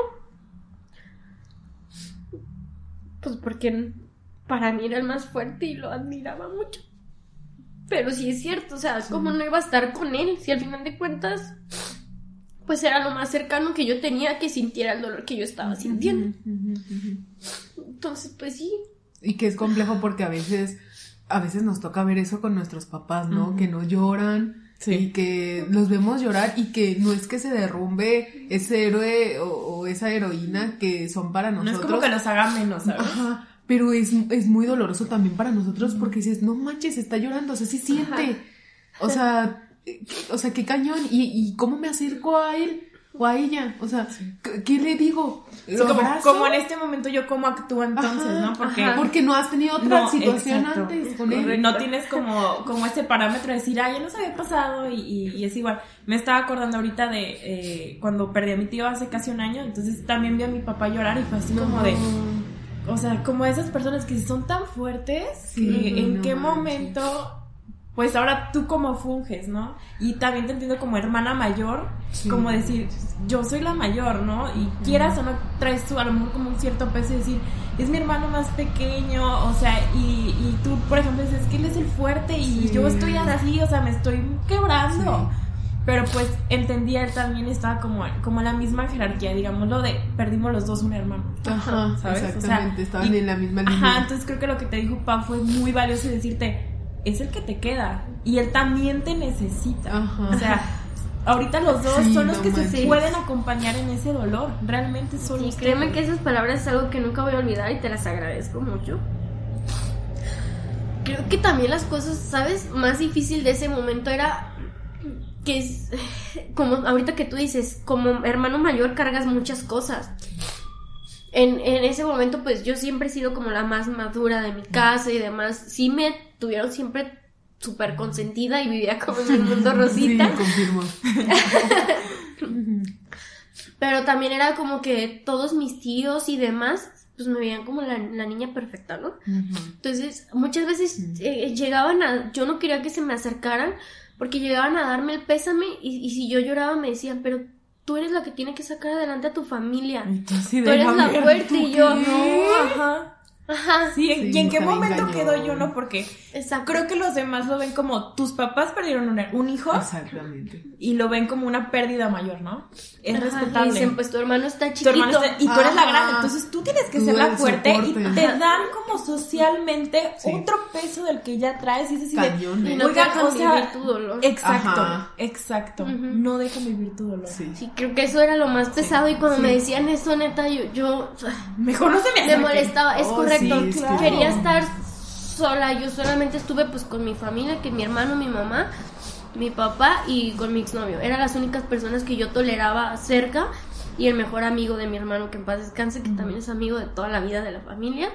pues porque para mí era el más fuerte y lo admiraba mucho. Pero sí es cierto, o sea, sí. ¿cómo no iba a estar con él? Si al final de cuentas, pues era lo más cercano que yo tenía que sintiera el dolor que yo estaba sintiendo. Entonces, pues sí. Y que es complejo porque a veces, a veces nos toca ver eso con nuestros papás, ¿no? Uh -huh. Que no lloran. Sí. Y que los vemos llorar y que no es que se derrumbe ese héroe o, o esa heroína que son para nosotros. No es como que nos haga menos, ¿sabes? Ajá, pero es, es muy doloroso también para nosotros porque dices, no manches, está llorando, o sea, sí siente. Ajá. O sea, o sea, qué cañón. ¿Y, y cómo me acerco a él? O a ella, o sea, ¿qué le digo? Como, como, en este momento yo cómo actúo entonces, ajá, ¿no? Porque, ajá. porque no has tenido otra no, situación exacto. antes con él. No tienes como, como ese parámetro de decir, ah, ya nos había pasado y, y, y, es igual. Me estaba acordando ahorita de eh, cuando perdí a mi tío hace casi un año, entonces también vi a mi papá llorar y fue así no. como de... O sea, como esas personas que son tan fuertes, sí, que en qué manches. momento pues ahora tú como funges, ¿no? Y también te entiendo como hermana mayor, sí. como decir, yo soy la mayor, ¿no? Y quieras o no, traes tú a lo mejor como un cierto peso y decir, es mi hermano más pequeño, o sea, y, y tú, por ejemplo, dices que él es el fuerte y sí. yo estoy así, o sea, me estoy quebrando. Sí. Pero pues entendía, él también estaba como, como la misma jerarquía, digamos, lo de perdimos los dos un hermano. Ajá, ¿sabes? Exactamente, o sea, estaban y, en la misma línea. Ajá, entonces creo que lo que te dijo Pam fue muy valioso decirte, es el que te queda y él también te necesita. Ajá. O sea, ahorita los dos sí, son los no que manches. se pueden acompañar en ese dolor. Realmente son sí, créeme que esas palabras es algo que nunca voy a olvidar y te las agradezco mucho. Creo que también las cosas, ¿sabes? Más difícil de ese momento era que es como ahorita que tú dices, como hermano mayor cargas muchas cosas. En, en, ese momento, pues yo siempre he sido como la más madura de mi casa y demás. Sí me tuvieron siempre súper consentida y vivía como en el mundo rosita. Sí, confirmo. Pero también era como que todos mis tíos y demás, pues me veían como la, la niña perfecta, ¿no? Uh -huh. Entonces, muchas veces uh -huh. eh, llegaban a... Yo no quería que se me acercaran porque llegaban a darme el pésame y, y si yo lloraba me decían, pero tú eres la que tiene que sacar adelante a tu familia. Sí, tú eres la fuerte y yo, no, ajá. Ajá. Sí, Sí, ¿y en qué momento quedo yo, no? Porque Exacto. creo que los demás lo ven como tus papás perdieron un, un hijo Exactamente. y lo ven como una pérdida mayor, ¿no? Es Ajá, y respetable. dicen, pues tu hermano está Tu chiquito. hermano está- y tú eres la grande, entonces tú tienes que Tú ser la fuerte y te dan como socialmente Sí. otro peso del que ya traes y es así de, Cañón, Y ¿eh? no Oigan, dejan o sea, vivir tu dolor. Exacto, Ajá. exacto. Ujú. No deja vivir tu dolor. Sí. Sí, creo que eso era lo más pesado y cuando me decían eso, neta, yo, yo Mejor no se me me molestaba. Es Oh, sí, Quería estar sola. Yo solamente estuve pues con mi familia, que mi hermano, mi mamá, mi papá y con mi exnovio. Eran las únicas personas que yo toleraba cerca y el mejor amigo de mi hermano, que en paz descanse, que también es amigo de toda la vida de la familia.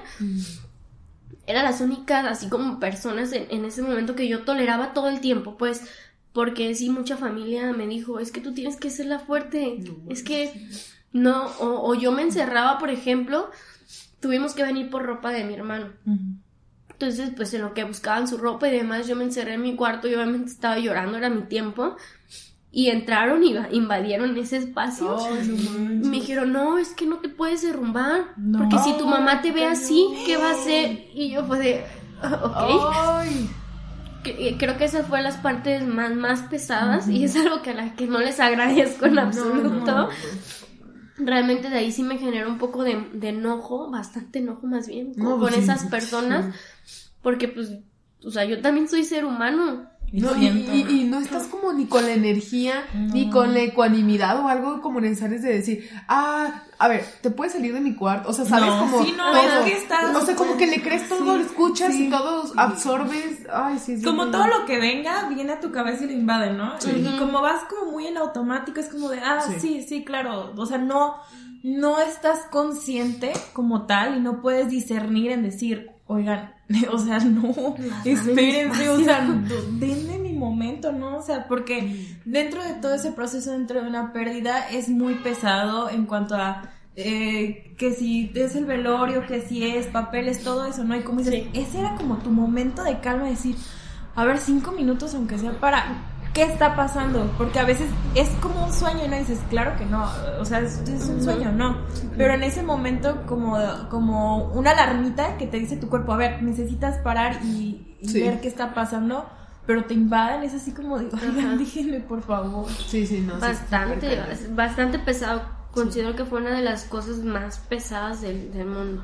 Eran las únicas, así como personas en, en ese momento que yo toleraba todo el tiempo, pues, porque sí, mucha familia me dijo, es que tú tienes que ser la fuerte, es que no, o, o yo me encerraba, por ejemplo, tuvimos que venir por ropa de mi hermano. Ujú. Entonces, pues en lo que buscaban su ropa y demás, yo me encerré en mi cuarto y obviamente estaba llorando, era mi tiempo. Y entraron y invadieron ese espacio. Ay, no me dijeron, no, es que no te puedes derrumbar. No. Porque si tu mamá te ve así, ¿qué va a hacer? Y yo de, "Ah, ok. Ay. Eh, Creo que esas fueron las partes más, más pesadas y es algo que a las que no les agradezco en absoluto. Realmente de ahí sí me generó un poco de, de enojo, bastante enojo más bien, con, No, con sí, esas sí. personas. Porque pues, o sea, yo también soy ser humano. Y No, y, siento. y- y no estás como ni con la energía, ni con la ecuanimidad o algo como necesario de decir, ah, a ver, te puedes salir de mi cuarto, o sea, sabes No, como sí, no, todo. es que estás- o sea, como que le crees todo, Sí, lo escuchas sí. y todo absorbes, ay, sí, sí. Como todo lo que venga viene a tu cabeza y lo invade, ¿no? Sí. Y como vas como muy en automático, es como de, ah, sí, sí, claro. O sea, no, no estás consciente como tal y no puedes discernir en decir, oigan, o sea, no, espérense, o sea, denme mi momento, ¿no? O sea, porque dentro de todo ese proceso, dentro de una pérdida, es muy pesado en cuanto a eh, que si es el velorio, que si es papeles, todo eso, ¿no? Y como dices, ese era como tu momento de calma, de decir, a ver, cinco minutos aunque sea para... ¿Qué está pasando? Porque a veces es como un sueño y no dices, claro que no, o sea, es, es un sueño, no. Pero en ese momento como, como una alarmita que te dice tu cuerpo, a ver, necesitas parar y, y Sí. ver qué está pasando, pero te invaden, es así como oigan, déjenme por favor. Sí, sí, no. sí, Bastante, es bastante pesado. Considero que fue una de las cosas más pesadas del, del mundo.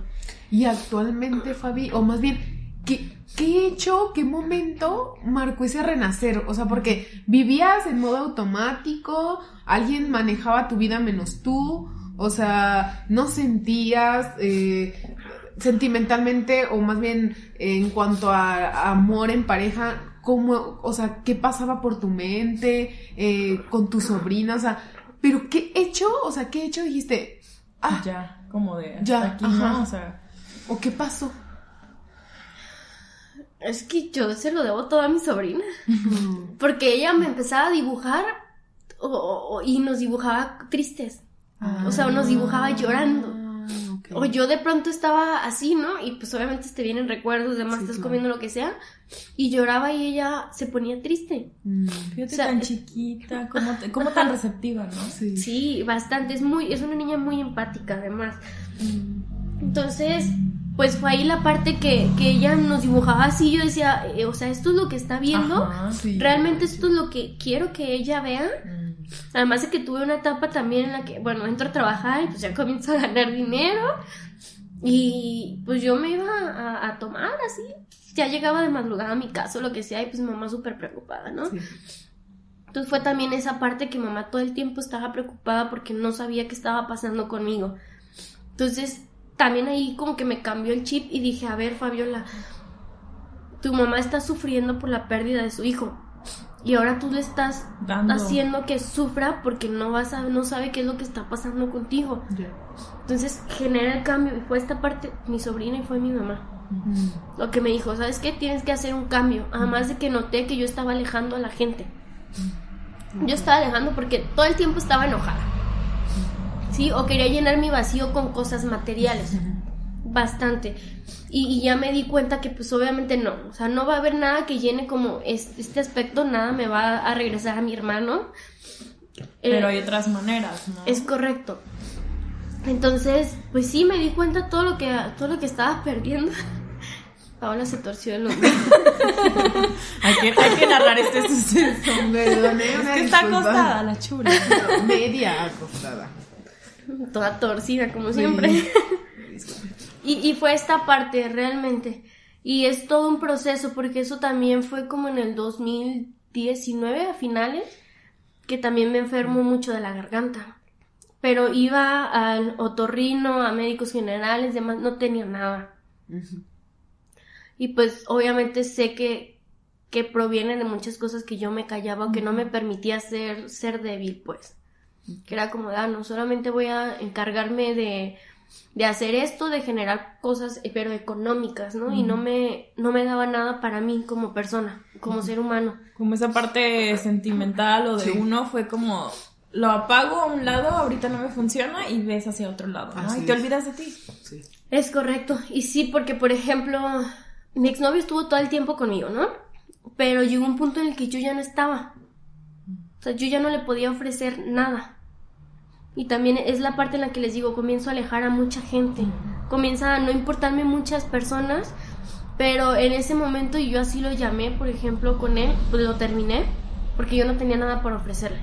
Y actualmente, Fabi, o más bien, ¿qué, qué hecho, qué momento marcó ese renacer? O sea, porque vivías en modo automático, alguien manejaba tu vida menos tú, o sea, no sentías eh, sentimentalmente, o más bien en cuanto a, a amor en pareja, cómo, o sea, qué pasaba por tu mente, eh, con tu sobrina, o sea, pero qué hecho, o sea, qué hecho dijiste, ah, Ya, como de hasta Ya, aquí, ajá. ¿no? O sea, o qué pasó. Es que yo se lo debo todo a mi sobrina. Porque ella me empezaba a dibujar o- o- y nos dibujaba tristes. O sea, nos dibujaba llorando. Ah, ok. O yo de pronto estaba así, ¿no? Y pues obviamente te vienen recuerdos, demás Sí, estás claro. comiendo lo que sea. Y lloraba y ella se ponía triste. Mm, fíjate O sea, tan es- chiquita, como, como tan receptiva, ¿no? sí. Sí, bastante. Es muy, es una niña muy empática, además. Entonces, pues fue ahí la parte que, que ella nos dibujaba así. Yo decía, eh, o sea, esto es lo que está viendo. Ajá. Sí. Realmente esto es lo que quiero que ella vea. Mm. Además de que tuve una etapa también en la que, bueno, entro a trabajar y pues ya comienzo a ganar dinero. Y pues yo me iba a, a tomar así. Ya llegaba de madrugada a mi casa o lo que sea y pues mamá súper preocupada, ¿no? Sí. Entonces fue también esa parte que mamá todo el tiempo estaba preocupada porque no sabía qué estaba pasando conmigo. Entonces también ahí como que me cambió el chip y dije, a ver Fabiola, tu mamá está sufriendo por la pérdida de su hijo. Y ahora tú le estás Dando. haciendo que sufra porque no vas a, no sabe qué es lo que está pasando contigo. Entonces genera el cambio y fue esta parte mi sobrina y fue mi mamá. Lo que me dijo, ¿sabes qué? Tienes que hacer un cambio. Además de que noté que yo estaba alejando a la gente. Yo estaba alejando porque todo el tiempo estaba enojada. ¿Sí? O quería llenar mi vacío con cosas materiales. Bastante. Y, y ya me di cuenta que pues obviamente no. O sea, no va a haber nada que llene como es- este aspecto. Nada me va a regresar a mi hermano. Pero Eh, hay otras maneras, ¿no? es correcto. Entonces, pues sí, me di cuenta todo lo que, todo lo que estaba perdiendo. Paola se torció el hombro. Hay que, hay que narrar este suceso. Perdone, Es una que está acostada la chula. No, media acostada. Toda torcida, como siempre. Y, y fue esta parte, realmente. Y es todo un proceso, porque eso también fue como en el 2019, a finales, que también me enfermo mucho de la garganta. Pero iba al otorrino, a médicos generales, demás, no tenía nada. Y pues obviamente sé que, que proviene de muchas cosas que yo me callaba o que no me permitía ser, ser débil, pues. Que era como, ah, no solamente voy a encargarme de, de hacer esto, de generar cosas, pero económicas, ¿no? Y no me, no me daba nada para mí como persona, como ser humano. Como esa parte sentimental o de Sí. uno fue como lo apago a un lado, ahorita no me funciona y ves hacia otro lado. ¿no? Y te olvidas de ti. Sí. Es correcto. Y sí, porque por ejemplo, mi exnovio estuvo todo el tiempo conmigo, ¿no? Pero llegó un punto en el que yo ya no estaba. O sea, yo ya no le podía ofrecer nada. Y también es la parte en la que les digo, comienzo a alejar a mucha gente. Comienza a no importarme muchas personas. Pero en ese momento y yo así lo llamé, por ejemplo, con él, pues lo terminé. Porque yo no tenía nada por ofrecerle.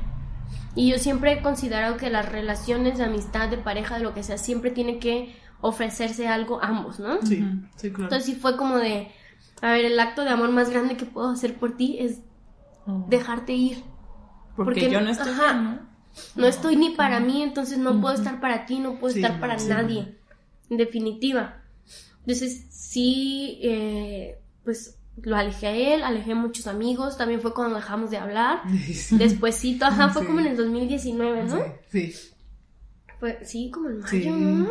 Y yo siempre he considerado que las relaciones de amistad, de pareja, de lo que sea, siempre tiene que ofrecerse algo a ambos, ¿no? Sí, sí, claro. Entonces sí fue como de, a ver, el acto de amor más grande que puedo hacer por ti es dejarte ir. Porque, porque- yo no estoy ajá. bien, ¿no? No estoy ni para mí, entonces no puedo estar para ti, no puedo Sí, estar para sí, nadie, en definitiva. Entonces sí, eh, pues lo alejé a él, alejé a muchos amigos, también fue cuando dejamos de hablar. Sí. Despuésito, ajá, fue Sí. como en el 2019, ¿no? Sí, Fue, sí, como en mayo, Sí. ¿no?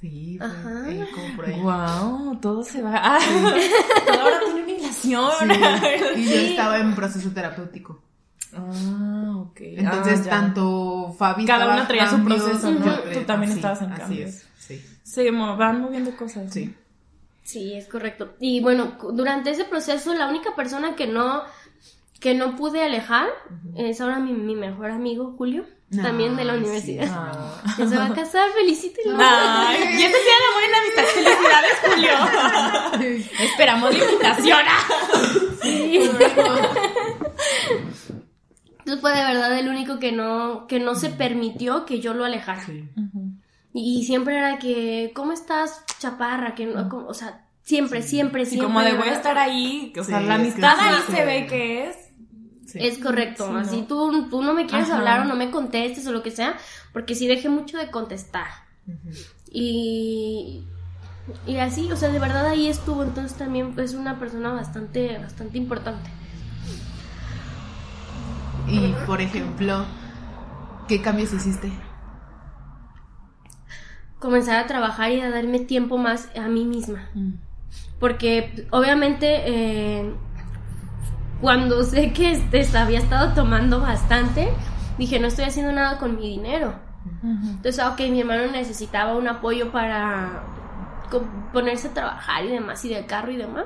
sí, fue Ajá. ahí, como por ahí. Wow, todo se va. Ah, todo ahora tiene una hilación. Sí, Y yo estaba en proceso terapéutico. Ah, ok. Entonces, Ah, ya. tanto Fabi Cada una traía su proceso, ¿no? Tú también sí, estabas en así cambios. es, sí, Se van moviendo cosas. sí. Sí, es correcto. Y bueno, durante ese proceso la única persona que no que no pude alejar es ahora mi, mi mejor amigo Julio, también de la Ah, sí. universidad. Ah. Que se va a casar, felicítenlo. Ay, y este día de buena amistad. Felicidades, Julio. Esperamos la invitación. Sí. Entonces fue de verdad el único que no que no se permitió que yo lo alejara. Sí. Y siempre era que, ¿cómo estás, chaparra? Que no, como- o sea, siempre, siempre, Y siempre. como de voy a estar ahí, o sea, Sí, la es que amistad sí, ahí sí. se ve que es. sí. Es correcto, Sí, ¿no? así tú, tú no me quieres Ajá. hablar o no me contestes o lo que sea, porque sí dejé mucho de contestar. Y, y así, o sea, de verdad ahí estuvo, entonces también es una persona bastante, bastante importante. Y, por ejemplo, ¿qué cambios hiciste? Comenzar a trabajar y a darme tiempo más a mí misma. Mm. Porque obviamente eh, cuando sé que este, había estado tomando bastante, dije, no estoy haciendo nada con mi dinero. Entonces, ah, ok, mi hermano necesitaba un apoyo para ponerse a trabajar y demás, y del carro y demás.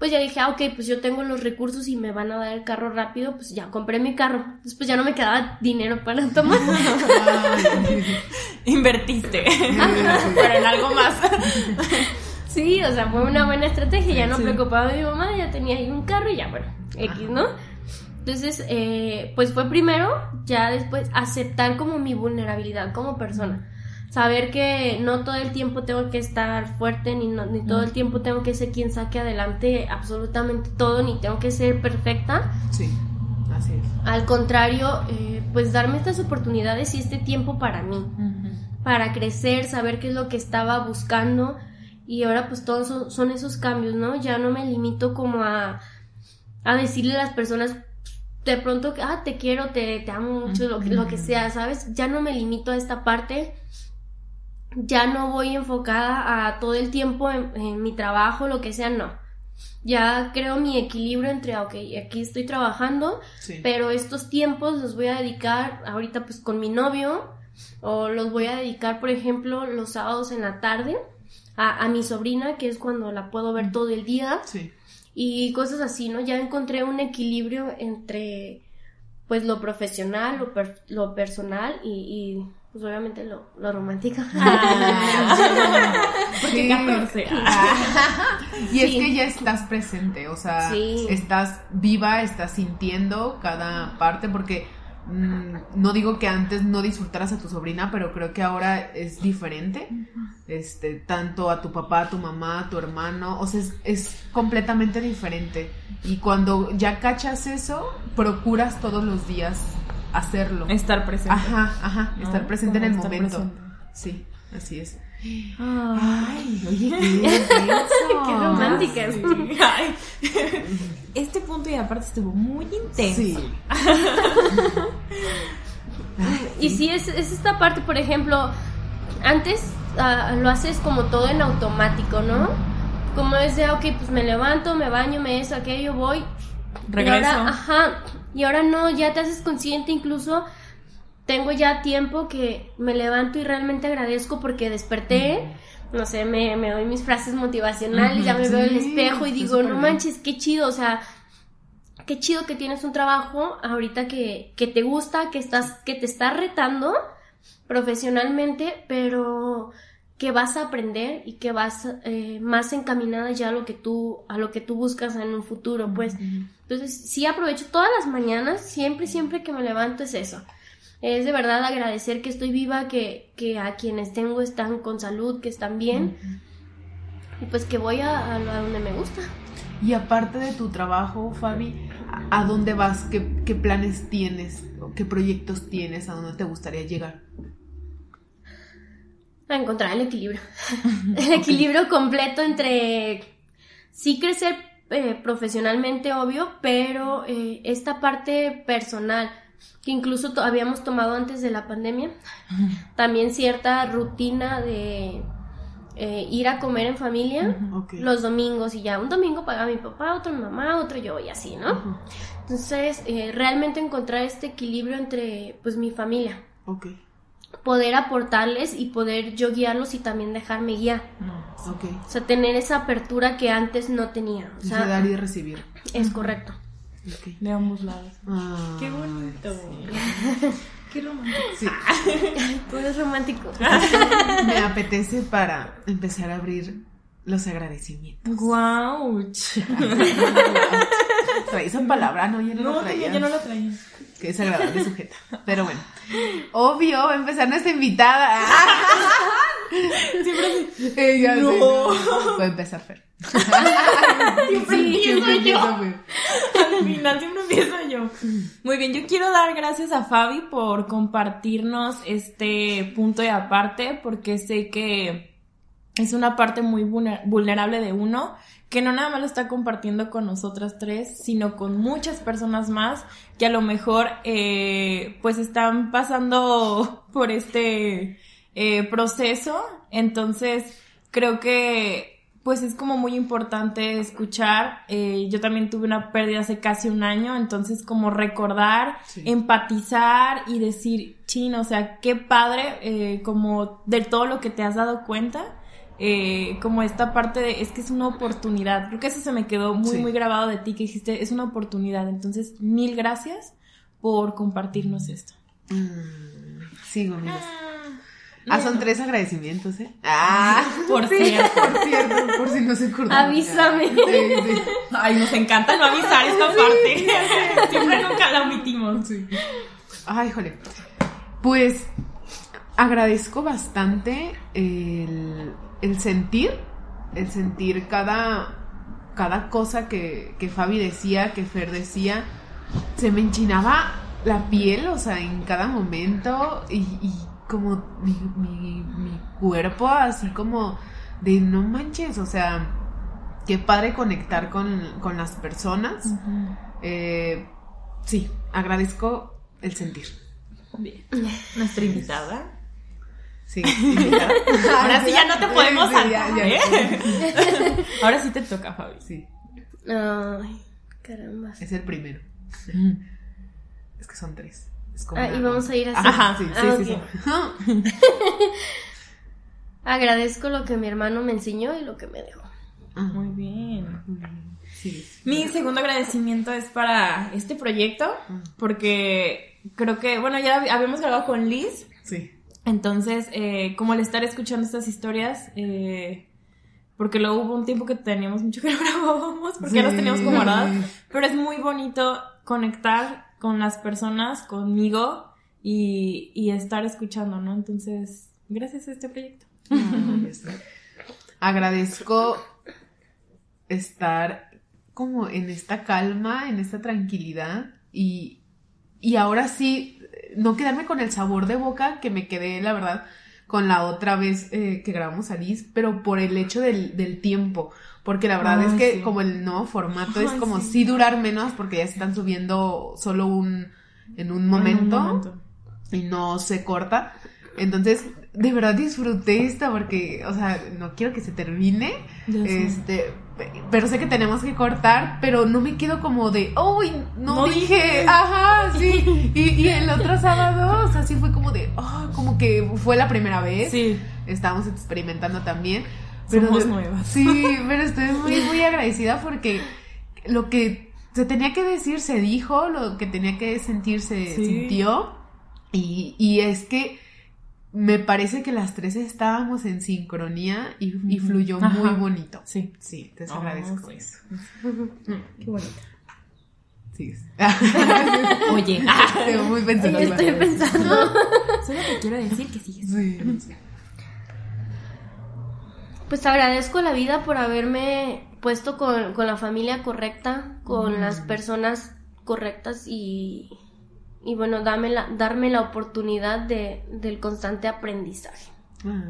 Pues ya dije, ah, ok, pues yo tengo los recursos y me van a dar el carro rápido, pues ya compré mi carro. Después ya no me quedaba dinero para tomar. Invertiste. Pero en algo más. Sí, o sea, fue una buena estrategia. Ya no Sí. preocupaba a mi mamá, ya tenía ahí un carro y ya, bueno, X, ¿no? Entonces, eh, pues fue primero, ya después, aceptar como mi vulnerabilidad como persona. Saber que no todo el tiempo tengo que estar fuerte, ni, no- ni todo el tiempo tengo que ser quien saque adelante absolutamente todo, ni tengo que ser perfecta. Sí, así es. Al contrario, eh, pues darme estas oportunidades y este tiempo para mí para crecer, saber qué es lo que estaba buscando y ahora pues todos son, son esos cambios, ¿no? Ya no me limito como a, a decirle a las personas de pronto que, ah, te quiero, te, te amo mucho, lo, que- lo que sea, ¿sabes? Ya no me limito a esta parte, ya no voy enfocada a todo el tiempo en, en mi trabajo, lo que sea, no. Ya creo mi equilibrio entre, ok, aquí estoy trabajando, Sí. pero estos tiempos los voy a dedicar ahorita pues con mi novio o los voy a dedicar por ejemplo los sábados en la tarde a, a mi sobrina que es cuando la puedo ver todo el día Sí. y cosas así, ¿no? Ya encontré un equilibrio entre pues lo profesional, lo, per- lo personal y, pues obviamente lo, lo romántico. Porque Sí. 14. Y es que ya estás presente, o sea, Sí. estás viva, estás sintiendo cada parte, porque mm, no digo que antes no disfrutaras a tu sobrina, pero creo que ahora es diferente. Este, tanto a tu papá, a tu mamá, a tu hermano, o sea, es, es completamente diferente. Y cuando ya cachas eso, procuras todos los días hacerlo. Estar presente. Ajá, ajá, ¿no? estar presente en el momento. presente. Sí, así es. Ay, oye, qué. Qué románticas. Sí. Ay. Este punto y aparte estuvo muy intenso. Sí. Y sí, es, es esta parte, por ejemplo, antes ah, lo haces como todo en automático, ¿no? Como es de, ok, pues me levanto, me baño, me eso, aquello, voy. Regreso. Ahora, ajá, y ahora no, ya te haces consciente, incluso tengo ya tiempo que me levanto y realmente agradezco porque desperté, no sé, me, me doy mis frases motivacionales, ya me Ujú, veo en el sí, espejo y digo, no bien". manches, qué chido, o sea, qué chido que tienes un trabajo ahorita que, que te gusta, que estás, que te está retando profesionalmente, pero que vas a aprender y que vas eh, más encaminada ya a lo que tú, a lo que tú buscas en un futuro, pues. Entonces, sí aprovecho todas las mañanas, siempre, siempre que me levanto es eso. Es de verdad agradecer que estoy viva, que, que a quienes tengo están con salud, que están bien. Y pues que voy a, a, a donde me gusta. Y aparte de tu trabajo, Fabi, ¿a dónde vas? ¿Qué, qué planes tienes? ¿O ¿Qué proyectos tienes? ¿A dónde te gustaría llegar? A encontrar el equilibrio. el equilibrio completo entre sí crecer eh, profesionalmente, obvio, pero eh, esta parte personal que incluso to- habíamos tomado antes de la pandemia, también cierta rutina de eh, ir a comer en familia los domingos y ya un domingo paga mi papá, otro mi mamá, otro yo y así, ¿no? Entonces, eh, realmente encontrar este equilibrio entre pues mi familia, Ok, poder aportarles y poder yo guiarlos y también dejarme guiar. ok. O sea, tener esa apertura que antes no tenía. O De sea, dar y recibir. es correcto. Ok. De ambos lados. Ah, Qué bonito. Qué romántico. Sí, Tú eres romántico. me apetece para empezar a abrir los agradecimientos. Wow. Traí esa palabra, no, yo no, No, lo traía. yo no lo traía. Qué desagradable sujeta. Pero bueno. Obvio, va a empezar nuestra invitada. Siempre así. No. Puede empezar Fer. Siempre Sí, empiezo siempre yo. empieza Fer. Al final siempre empiezo yo. Muy bien, yo quiero dar gracias a Fabi por compartirnos este punto de aparte, porque sé que es una parte muy vulner- vulnerable de uno, que no nada más lo está compartiendo con nosotras tres, sino con muchas personas más que a lo mejor eh, pues están pasando por este eh, proceso. Entonces, creo que pues es como muy importante escuchar. Eh, yo también tuve una pérdida hace casi un año, entonces como recordar, Sí. empatizar y decir, chin, o sea, qué padre, eh, como de todo lo que te has dado cuenta. Eh, como esta parte de, es que es una oportunidad. Creo que eso se me quedó muy, Sí. muy grabado de ti, que dijiste, es una oportunidad. Entonces, mil gracias por compartirnos esto. Mm, Sigo, amigos. Ah, son tres agradecimientos, ¿eh? Ah, Por cierto. por cierto, por si no se acordaron. Avísame. Sí, sí. Ay, nos encanta no avisar esta parte. Siempre nunca la omitimos. Sí. Ay, jole. Pues agradezco bastante el, el sentir, el sentir cada, cada cosa que, que Fabi decía, que Fer decía. Se me enchinaba la piel, o sea, en cada momento y, y como mi, mi, mi cuerpo así como de no manches, o sea, qué padre conectar con, con las personas. Eh, sí, agradezco el sentir. Bien. Nuestra invitada. Sí. Ahora sí ya no te podemos Sí, saltar, ya, ya. ¿eh? Ahora sí te toca, Fabi. Sí, Ay, caramba. es el primero. Es que son tres. Es como Ah, una- y vamos a ir así. Ajá. Sí, sí, Ah, sí, ok. sí. Agradezco lo que mi hermano me enseñó y lo que me dejó. Ah, Muy bien. sí. Mi segundo agradecimiento es para este proyecto, porque creo que, bueno, ya habíamos grabado con Liz Sí. Entonces, eh, como al estar escuchando estas historias, eh, porque luego hubo un tiempo que teníamos mucho que no grabábamos, porque ya las teníamos como guardadas, pero es muy bonito conectar con las personas, conmigo y, y estar escuchando, ¿no? Entonces, gracias a este proyecto. Agradezco estar como en esta calma, en esta tranquilidad y, y ahora sí, no quedarme con el sabor de boca que me quedé, la verdad, con la otra vez eh, que grabamos a Liz, pero por el hecho del, del tiempo. Porque la verdad Ay, es que sí. como el nuevo formato es como sí. sí durar menos porque ya se están subiendo solo un en un momento, En un momento. y no se corta. Entonces, de verdad disfruté esta porque, o sea, no quiero que se termine. Ya. Este, pero sé que tenemos que cortar, pero no me quedo como de, uy, no, No dije, dije". ajá, sí. Y, y el otro sábado, o sea, sí fue como de, oh, como que fue la primera vez. Sí. Estábamos experimentando también. Somos de- nuevas. Sí, pero estoy muy, muy agradecida porque lo que se tenía que decir se dijo, lo que tenía que sentir se Sí. sintió. Y, y es que me parece que las tres estábamos en sincronía y, y fluyó Ajá. muy bonito. Sí. Sí, te Oh, agradezco sí. eso. Qué bonito. Sí. Oye, Estoy muy. Estoy pensando. solo te quiero decir que sigues. Sí. Pues agradezco la vida por haberme puesto con, con la familia correcta, con Mm. las personas correctas y, y bueno, dame la, darme la oportunidad de, del constante aprendizaje. Ah,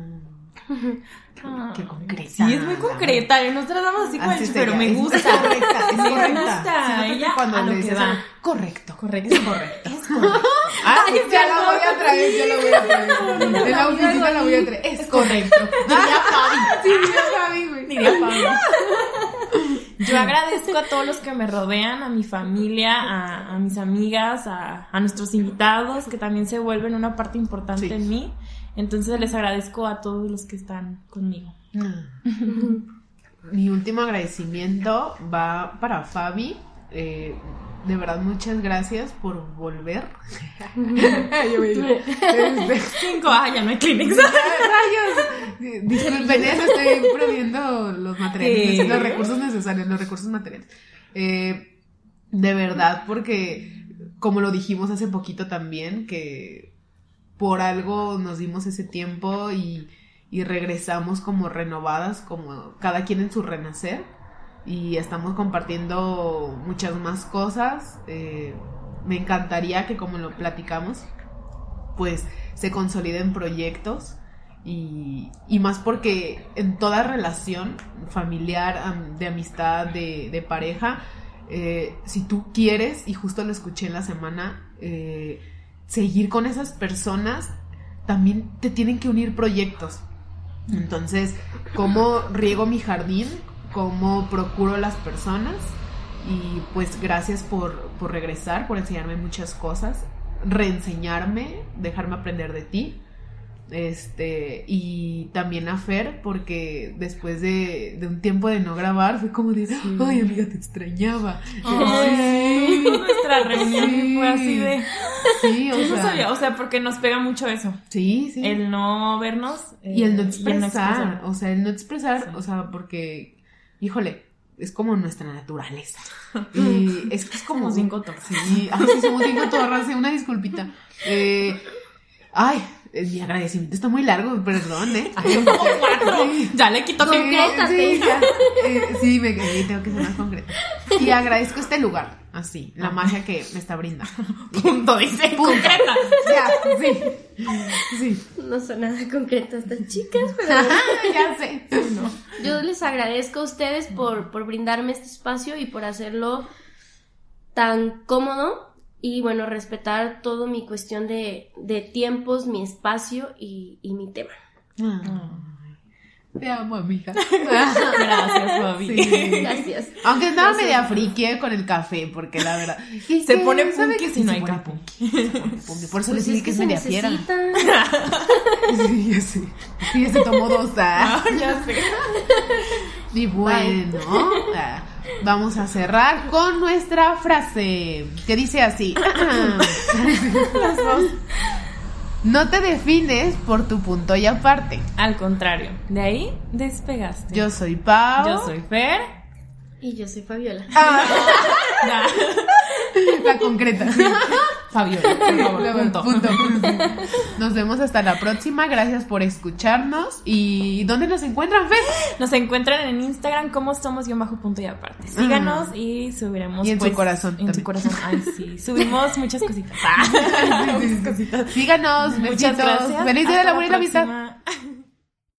Qué concreta. Sí, es muy concreta. ¿eh? Nos tratamos así con Así el pero me gusta. Es correcta, es Me correcta. gusta. Siento que Ella cuando a lo le que va. algo, correcto. Correcto. Es correcto. Es correcto. Ah, Ay, ya ya la voy a traer, ya la voy a traer. En la oficina la voy a traer. Es correcto. Diría Fabi. Sí, ya Fabi, güey. Diría Fabi. Yo agradezco a todos los que me rodean, a mi familia, a, a mis amigas, a, a nuestros invitados, que también se vuelven una parte importante Sí. en mí. Entonces les agradezco a todos los que están conmigo. Mi último agradecimiento va para Fabi. Eh, de verdad, muchas gracias por volver. Yo me digo, este, Cinco, ah, ya no hay Kleenex. Rayos. Disculpen, eso estoy proviendo los materiales, Sí. los recursos necesarios, los recursos materiales. Eh, de verdad, porque como lo dijimos hace poquito también, que por algo nos dimos ese tiempo y, y regresamos como renovadas, como cada quien en su renacer. Y estamos compartiendo muchas más cosas. Eh, me encantaría que como lo platicamos, pues se consoliden proyectos y, y más porque en toda relación familiar, am- de amistad, de, de pareja, eh, si tú quieres, y justo lo escuché en la semana, eh, seguir con esas personas, también te tienen que unir proyectos. Entonces, ¿cómo riego mi jardín? ¿Cómo procuro las personas? Y pues gracias por, por regresar, por enseñarme muchas cosas, reenseñarme, dejarme aprender de ti. Este, y también a Fer, porque después de, de un tiempo de no grabar, fue como de, ay amiga, te extrañaba. Ay, nuestra reunión Sí. fue así de. Sí, o Yo no sea, sabía, o sea, porque nos pega mucho eso. sí, sí. El no vernos. eh, y el no expresar, expresar. o sea, el no expresar, Sí. o sea, porque, híjole, es como nuestra naturaleza. Y es que es como... Somos bien cotorras. Sí, ay, somos bien cotorras, sí, una disculpita. Eh, ay, eh, mi agradecimiento está muy largo, perdón, ¿eh? Como cuatro. Ya le quito Sí, que. Sí, ya. Eh, sí, me, tengo que ser más concreta. Y agradezco este lugar, así, la magia que me está brindando. Punto, dice. Punto. Concreta. Ya, sí. Sí. No son nada concreto estas chicas, pero ya sé. yo les agradezco a ustedes por, por brindarme este espacio y por hacerlo tan cómodo y bueno, respetar todo mi cuestión de, de tiempos, mi espacio y, y mi tema. Te amo, amiga. Gracias, Fabi. Sí. Gracias. Aunque estaba media friki eh, con el café, porque la verdad. Se que, pone ¿sabe punky qué? si no hay café. Por eso Pues le es que es se media fiera. Sí, ya sé. Sí, se tomó dos. ah. Ah, ya sé. Y bueno, ah, vamos a cerrar con nuestra frase, que dice así. Las dos. No te defines por tu punto y aparte. Al contrario, de ahí despegaste. Yo soy Pau. Yo soy Fer. Y yo soy Fabiola. Ah, Ya. la concreta. Fabiola, por favor, punto. Punto. Nos vemos hasta la próxima. Gracias por escucharnos. ¿Y dónde nos encuentran, Fer? Nos encuentran en Instagram como somos guion bajo punto y aparte. Síganos y subiremos. Y en su pues, corazón En también. su corazón. Ay, sí. Subimos muchas cositas. Ah, muchas cositas. Síganos. Muchas besitos. gracias. Feliz día de la buena amistad.